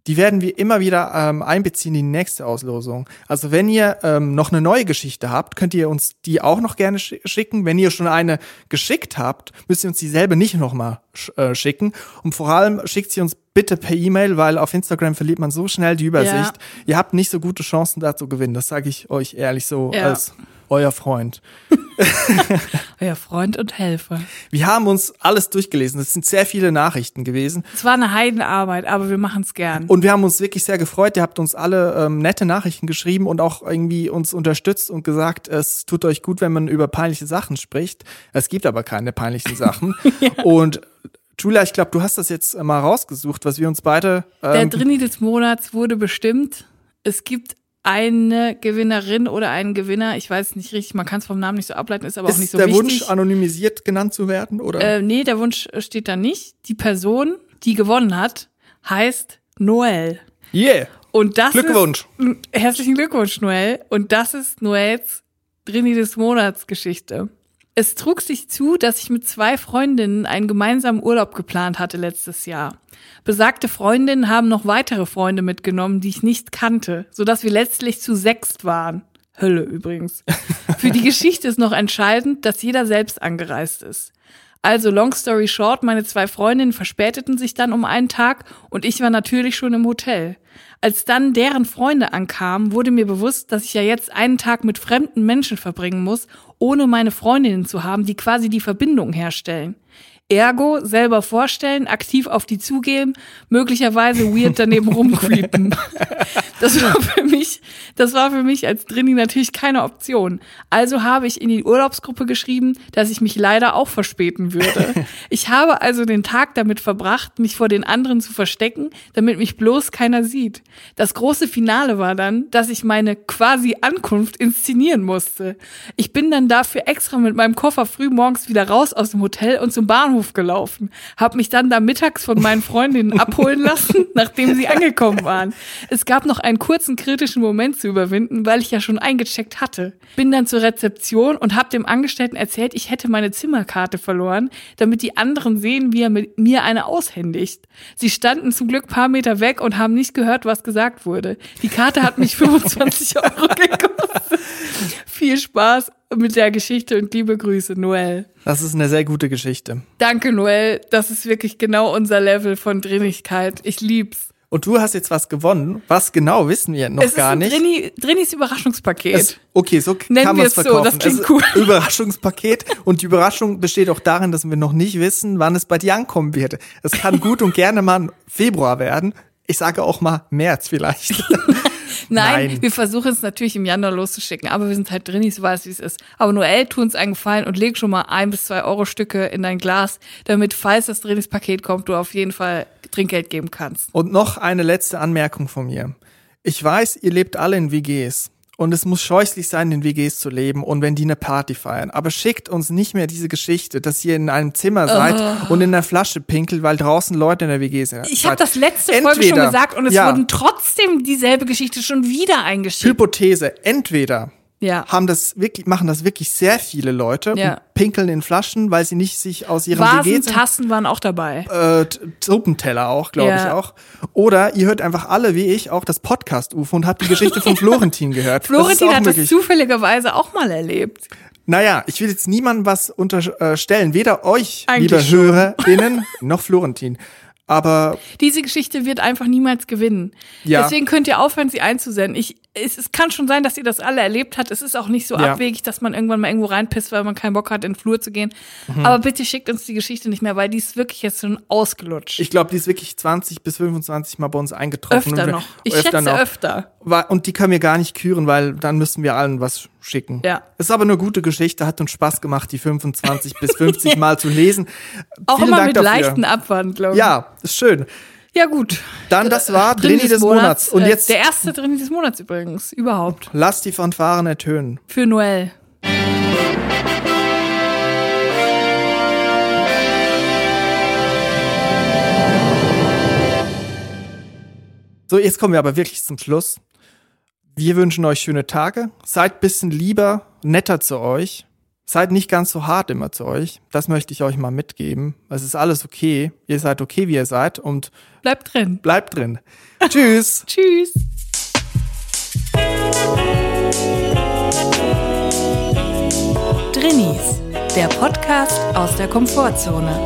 die werden wir immer wieder ähm, einbeziehen in die nächste Auslosung. Also wenn ihr ähm, noch eine neue Geschichte habt, könnt ihr uns die auch noch gerne schi- schicken. Wenn ihr schon eine geschickt habt, müsst ihr uns dieselbe nicht nochmal sch äh, schicken. Und vor allem schickt sie uns bitte per E-Mail, weil auf Instagram verliert man so schnell die Übersicht. Ihr habt nicht so gute Chancen da zu gewinnen. Das sage ich euch ehrlich so Ja. als euer Freund. Euer Freund und Helfer. Wir haben uns alles durchgelesen. Es sind sehr viele Nachrichten gewesen. Es war eine Heidenarbeit, aber wir machen es gern. Und wir haben uns wirklich sehr gefreut. Ihr habt uns alle ähm, nette Nachrichten geschrieben und auch irgendwie uns unterstützt und gesagt, es tut euch gut, wenn man über peinliche Sachen spricht. Es gibt aber keine peinlichen Sachen. Und Julia, ich glaube, du hast das jetzt mal rausgesucht, was wir uns beide. Der Ähm, Drini des Monats wurde bestimmt. Es gibt eine Gewinnerin oder einen Gewinner, ich weiß nicht richtig, man kann es vom Namen nicht so ableiten, ist aber auch nicht ist so der wichtig. Wunsch, anonymisiert genannt zu werden? Oder? äh, nee, der Wunsch steht da nicht. Die Person, die gewonnen hat, heißt Noel. yeah! Und das Glückwunsch. Ist, herzlichen Glückwunsch, Noel. Und das ist Noels Drini des Monats Geschichte. Es trug sich zu, dass ich mit zwei Freundinnen einen gemeinsamen Urlaub geplant hatte letztes Jahr. Besagte Freundinnen haben noch weitere Freunde mitgenommen, die ich nicht kannte, sodass wir letztlich zu sechst waren. Hölle übrigens. Für die Geschichte ist noch entscheidend, dass jeder selbst angereist ist. Also long story short, meine zwei Freundinnen verspäteten sich dann um einen Tag und ich war natürlich schon im Hotel. Als dann deren Freunde ankamen, wurde mir bewusst, dass ich ja jetzt einen Tag mit fremden Menschen verbringen muss, ohne meine Freundinnen zu haben, die quasi die Verbindung herstellen. Ergo, selber vorstellen, aktiv auf die zugehen, möglicherweise weird daneben rumcreepen. Das war für mich, das war für mich als Drini natürlich keine Option. Also habe ich in die Urlaubsgruppe geschrieben, dass ich mich leider auch verspäten würde. Ich habe also den Tag damit verbracht, mich vor den anderen zu verstecken, damit mich bloß keiner sieht. Das große Finale war dann, dass ich meine quasi Ankunft inszenieren musste. Ich bin dann dafür extra mit meinem Koffer früh morgens wieder raus aus dem Hotel und zum Bahnhof Bahnhof gelaufen, habe mich dann da mittags von meinen Freundinnen abholen lassen, nachdem sie angekommen waren. Es gab noch einen kurzen kritischen Moment zu überwinden, weil ich ja schon eingecheckt hatte. Bin dann zur Rezeption und habe dem Angestellten erzählt, ich hätte meine Zimmerkarte verloren, damit die anderen sehen, wie er mit mir eine aushändigt. Sie standen zum Glück paar Meter weg und haben nicht gehört, was gesagt wurde. Die Karte hat mich 25 Euro gekostet. Viel Spaß mit der Geschichte und liebe Grüße, Noel. Das ist eine sehr gute Geschichte. Danke, Noel. Das ist wirklich genau unser Level von Drinnigkeit. Ich lieb's. Und du hast jetzt was gewonnen. Was genau wissen wir noch es gar nicht. Drini, Drinis Überraschungspaket. Es, okay, so Nennen kann wir man es es so, verkaufen. das klingt cool. Überraschungspaket und die Überraschung besteht auch darin, dass wir noch nicht wissen, wann es bei dir ankommen wird. Es kann gut und gerne mal Februar werden. Ich sage auch mal März vielleicht. Nein, Nein. wir versuchen es natürlich im Januar loszuschicken, aber wir sind halt Drinis, du weißt, wie es ist. Aber Noel, tu uns einen Gefallen und leg schon mal ein bis zwei Euro Stücke in dein Glas, damit, falls das Drinis Paket kommt, du auf jeden Fall Trinkgeld geben kannst. Und noch eine letzte Anmerkung von mir. Ich weiß, ihr lebt alle in WGs. Und es muss scheußlich sein, in WGs zu leben und wenn die eine Party feiern. Aber schickt uns nicht mehr diese Geschichte, dass ihr in einem Zimmer seid und in einer Flasche pinkelt, weil draußen Leute in der WG sind. Ich habe das letzte Folge schon Entweder- gesagt und es ja. wurden trotzdem dieselbe Geschichte schon wieder eingeschickt. Hypothese. Entweder Ja. haben das wirklich, machen das wirklich sehr viele Leute Ja. und pinkeln in Flaschen, weil sie nicht sich aus ihrem Vasen, WG Tassen waren auch dabei. äh, Suppenteller auch, glaube Ja. ich auch. Oder ihr hört einfach alle, wie ich, auch das Podcast-UFO und habt die Geschichte von Florentin gehört. Florentin das hat das möglich. zufälligerweise auch mal erlebt. Naja, ich will jetzt niemandem was unterstellen, weder euch, Eigentlich liebe schon. HörerInnen, noch Florentin. Aber Diese Geschichte wird einfach niemals gewinnen. Ja. Deswegen könnt ihr aufhören, sie einzusenden. Ich, es, es kann schon sein, dass ihr das alle erlebt habt. Es ist auch nicht so Ja. abwegig, dass man irgendwann mal irgendwo reinpisst, weil man keinen Bock hat, in den Flur zu gehen. Mhm. Aber bitte schickt uns die Geschichte nicht mehr, weil die ist wirklich jetzt schon ausgelutscht. ich glaube, die ist wirklich 20 bis 25 Mal bei uns eingetroffen. öfter wir- noch. Ich schätze noch. öfter. Und die können wir gar nicht küren, weil dann müssen wir allen was schicken. Ja. Ist aber eine gute Geschichte, hat uns Spaß gemacht, die 25 bis 50 Mal zu lesen. Auch Vielen immer Dank mit dafür. leichten Abwandlungen. Ja, ist schön. Ja, gut. Dann, das war Drini Drini des Monats. Und äh, jetzt Der erste Drini des Monats übrigens. Überhaupt. lass die Fanfaren ertönen. Für Noel. So, jetzt kommen wir aber wirklich zum Schluss. Wir wünschen euch schöne Tage. Seid bisschen lieber, netter zu euch. Seid nicht ganz so hart immer zu euch. Das möchte ich euch mal mitgeben. Es ist alles okay. Ihr seid okay, wie ihr seid und Bleibt drin. bleibt drin. Tschüss. Tschüss. Drinnies, der Podcast aus der Komfortzone.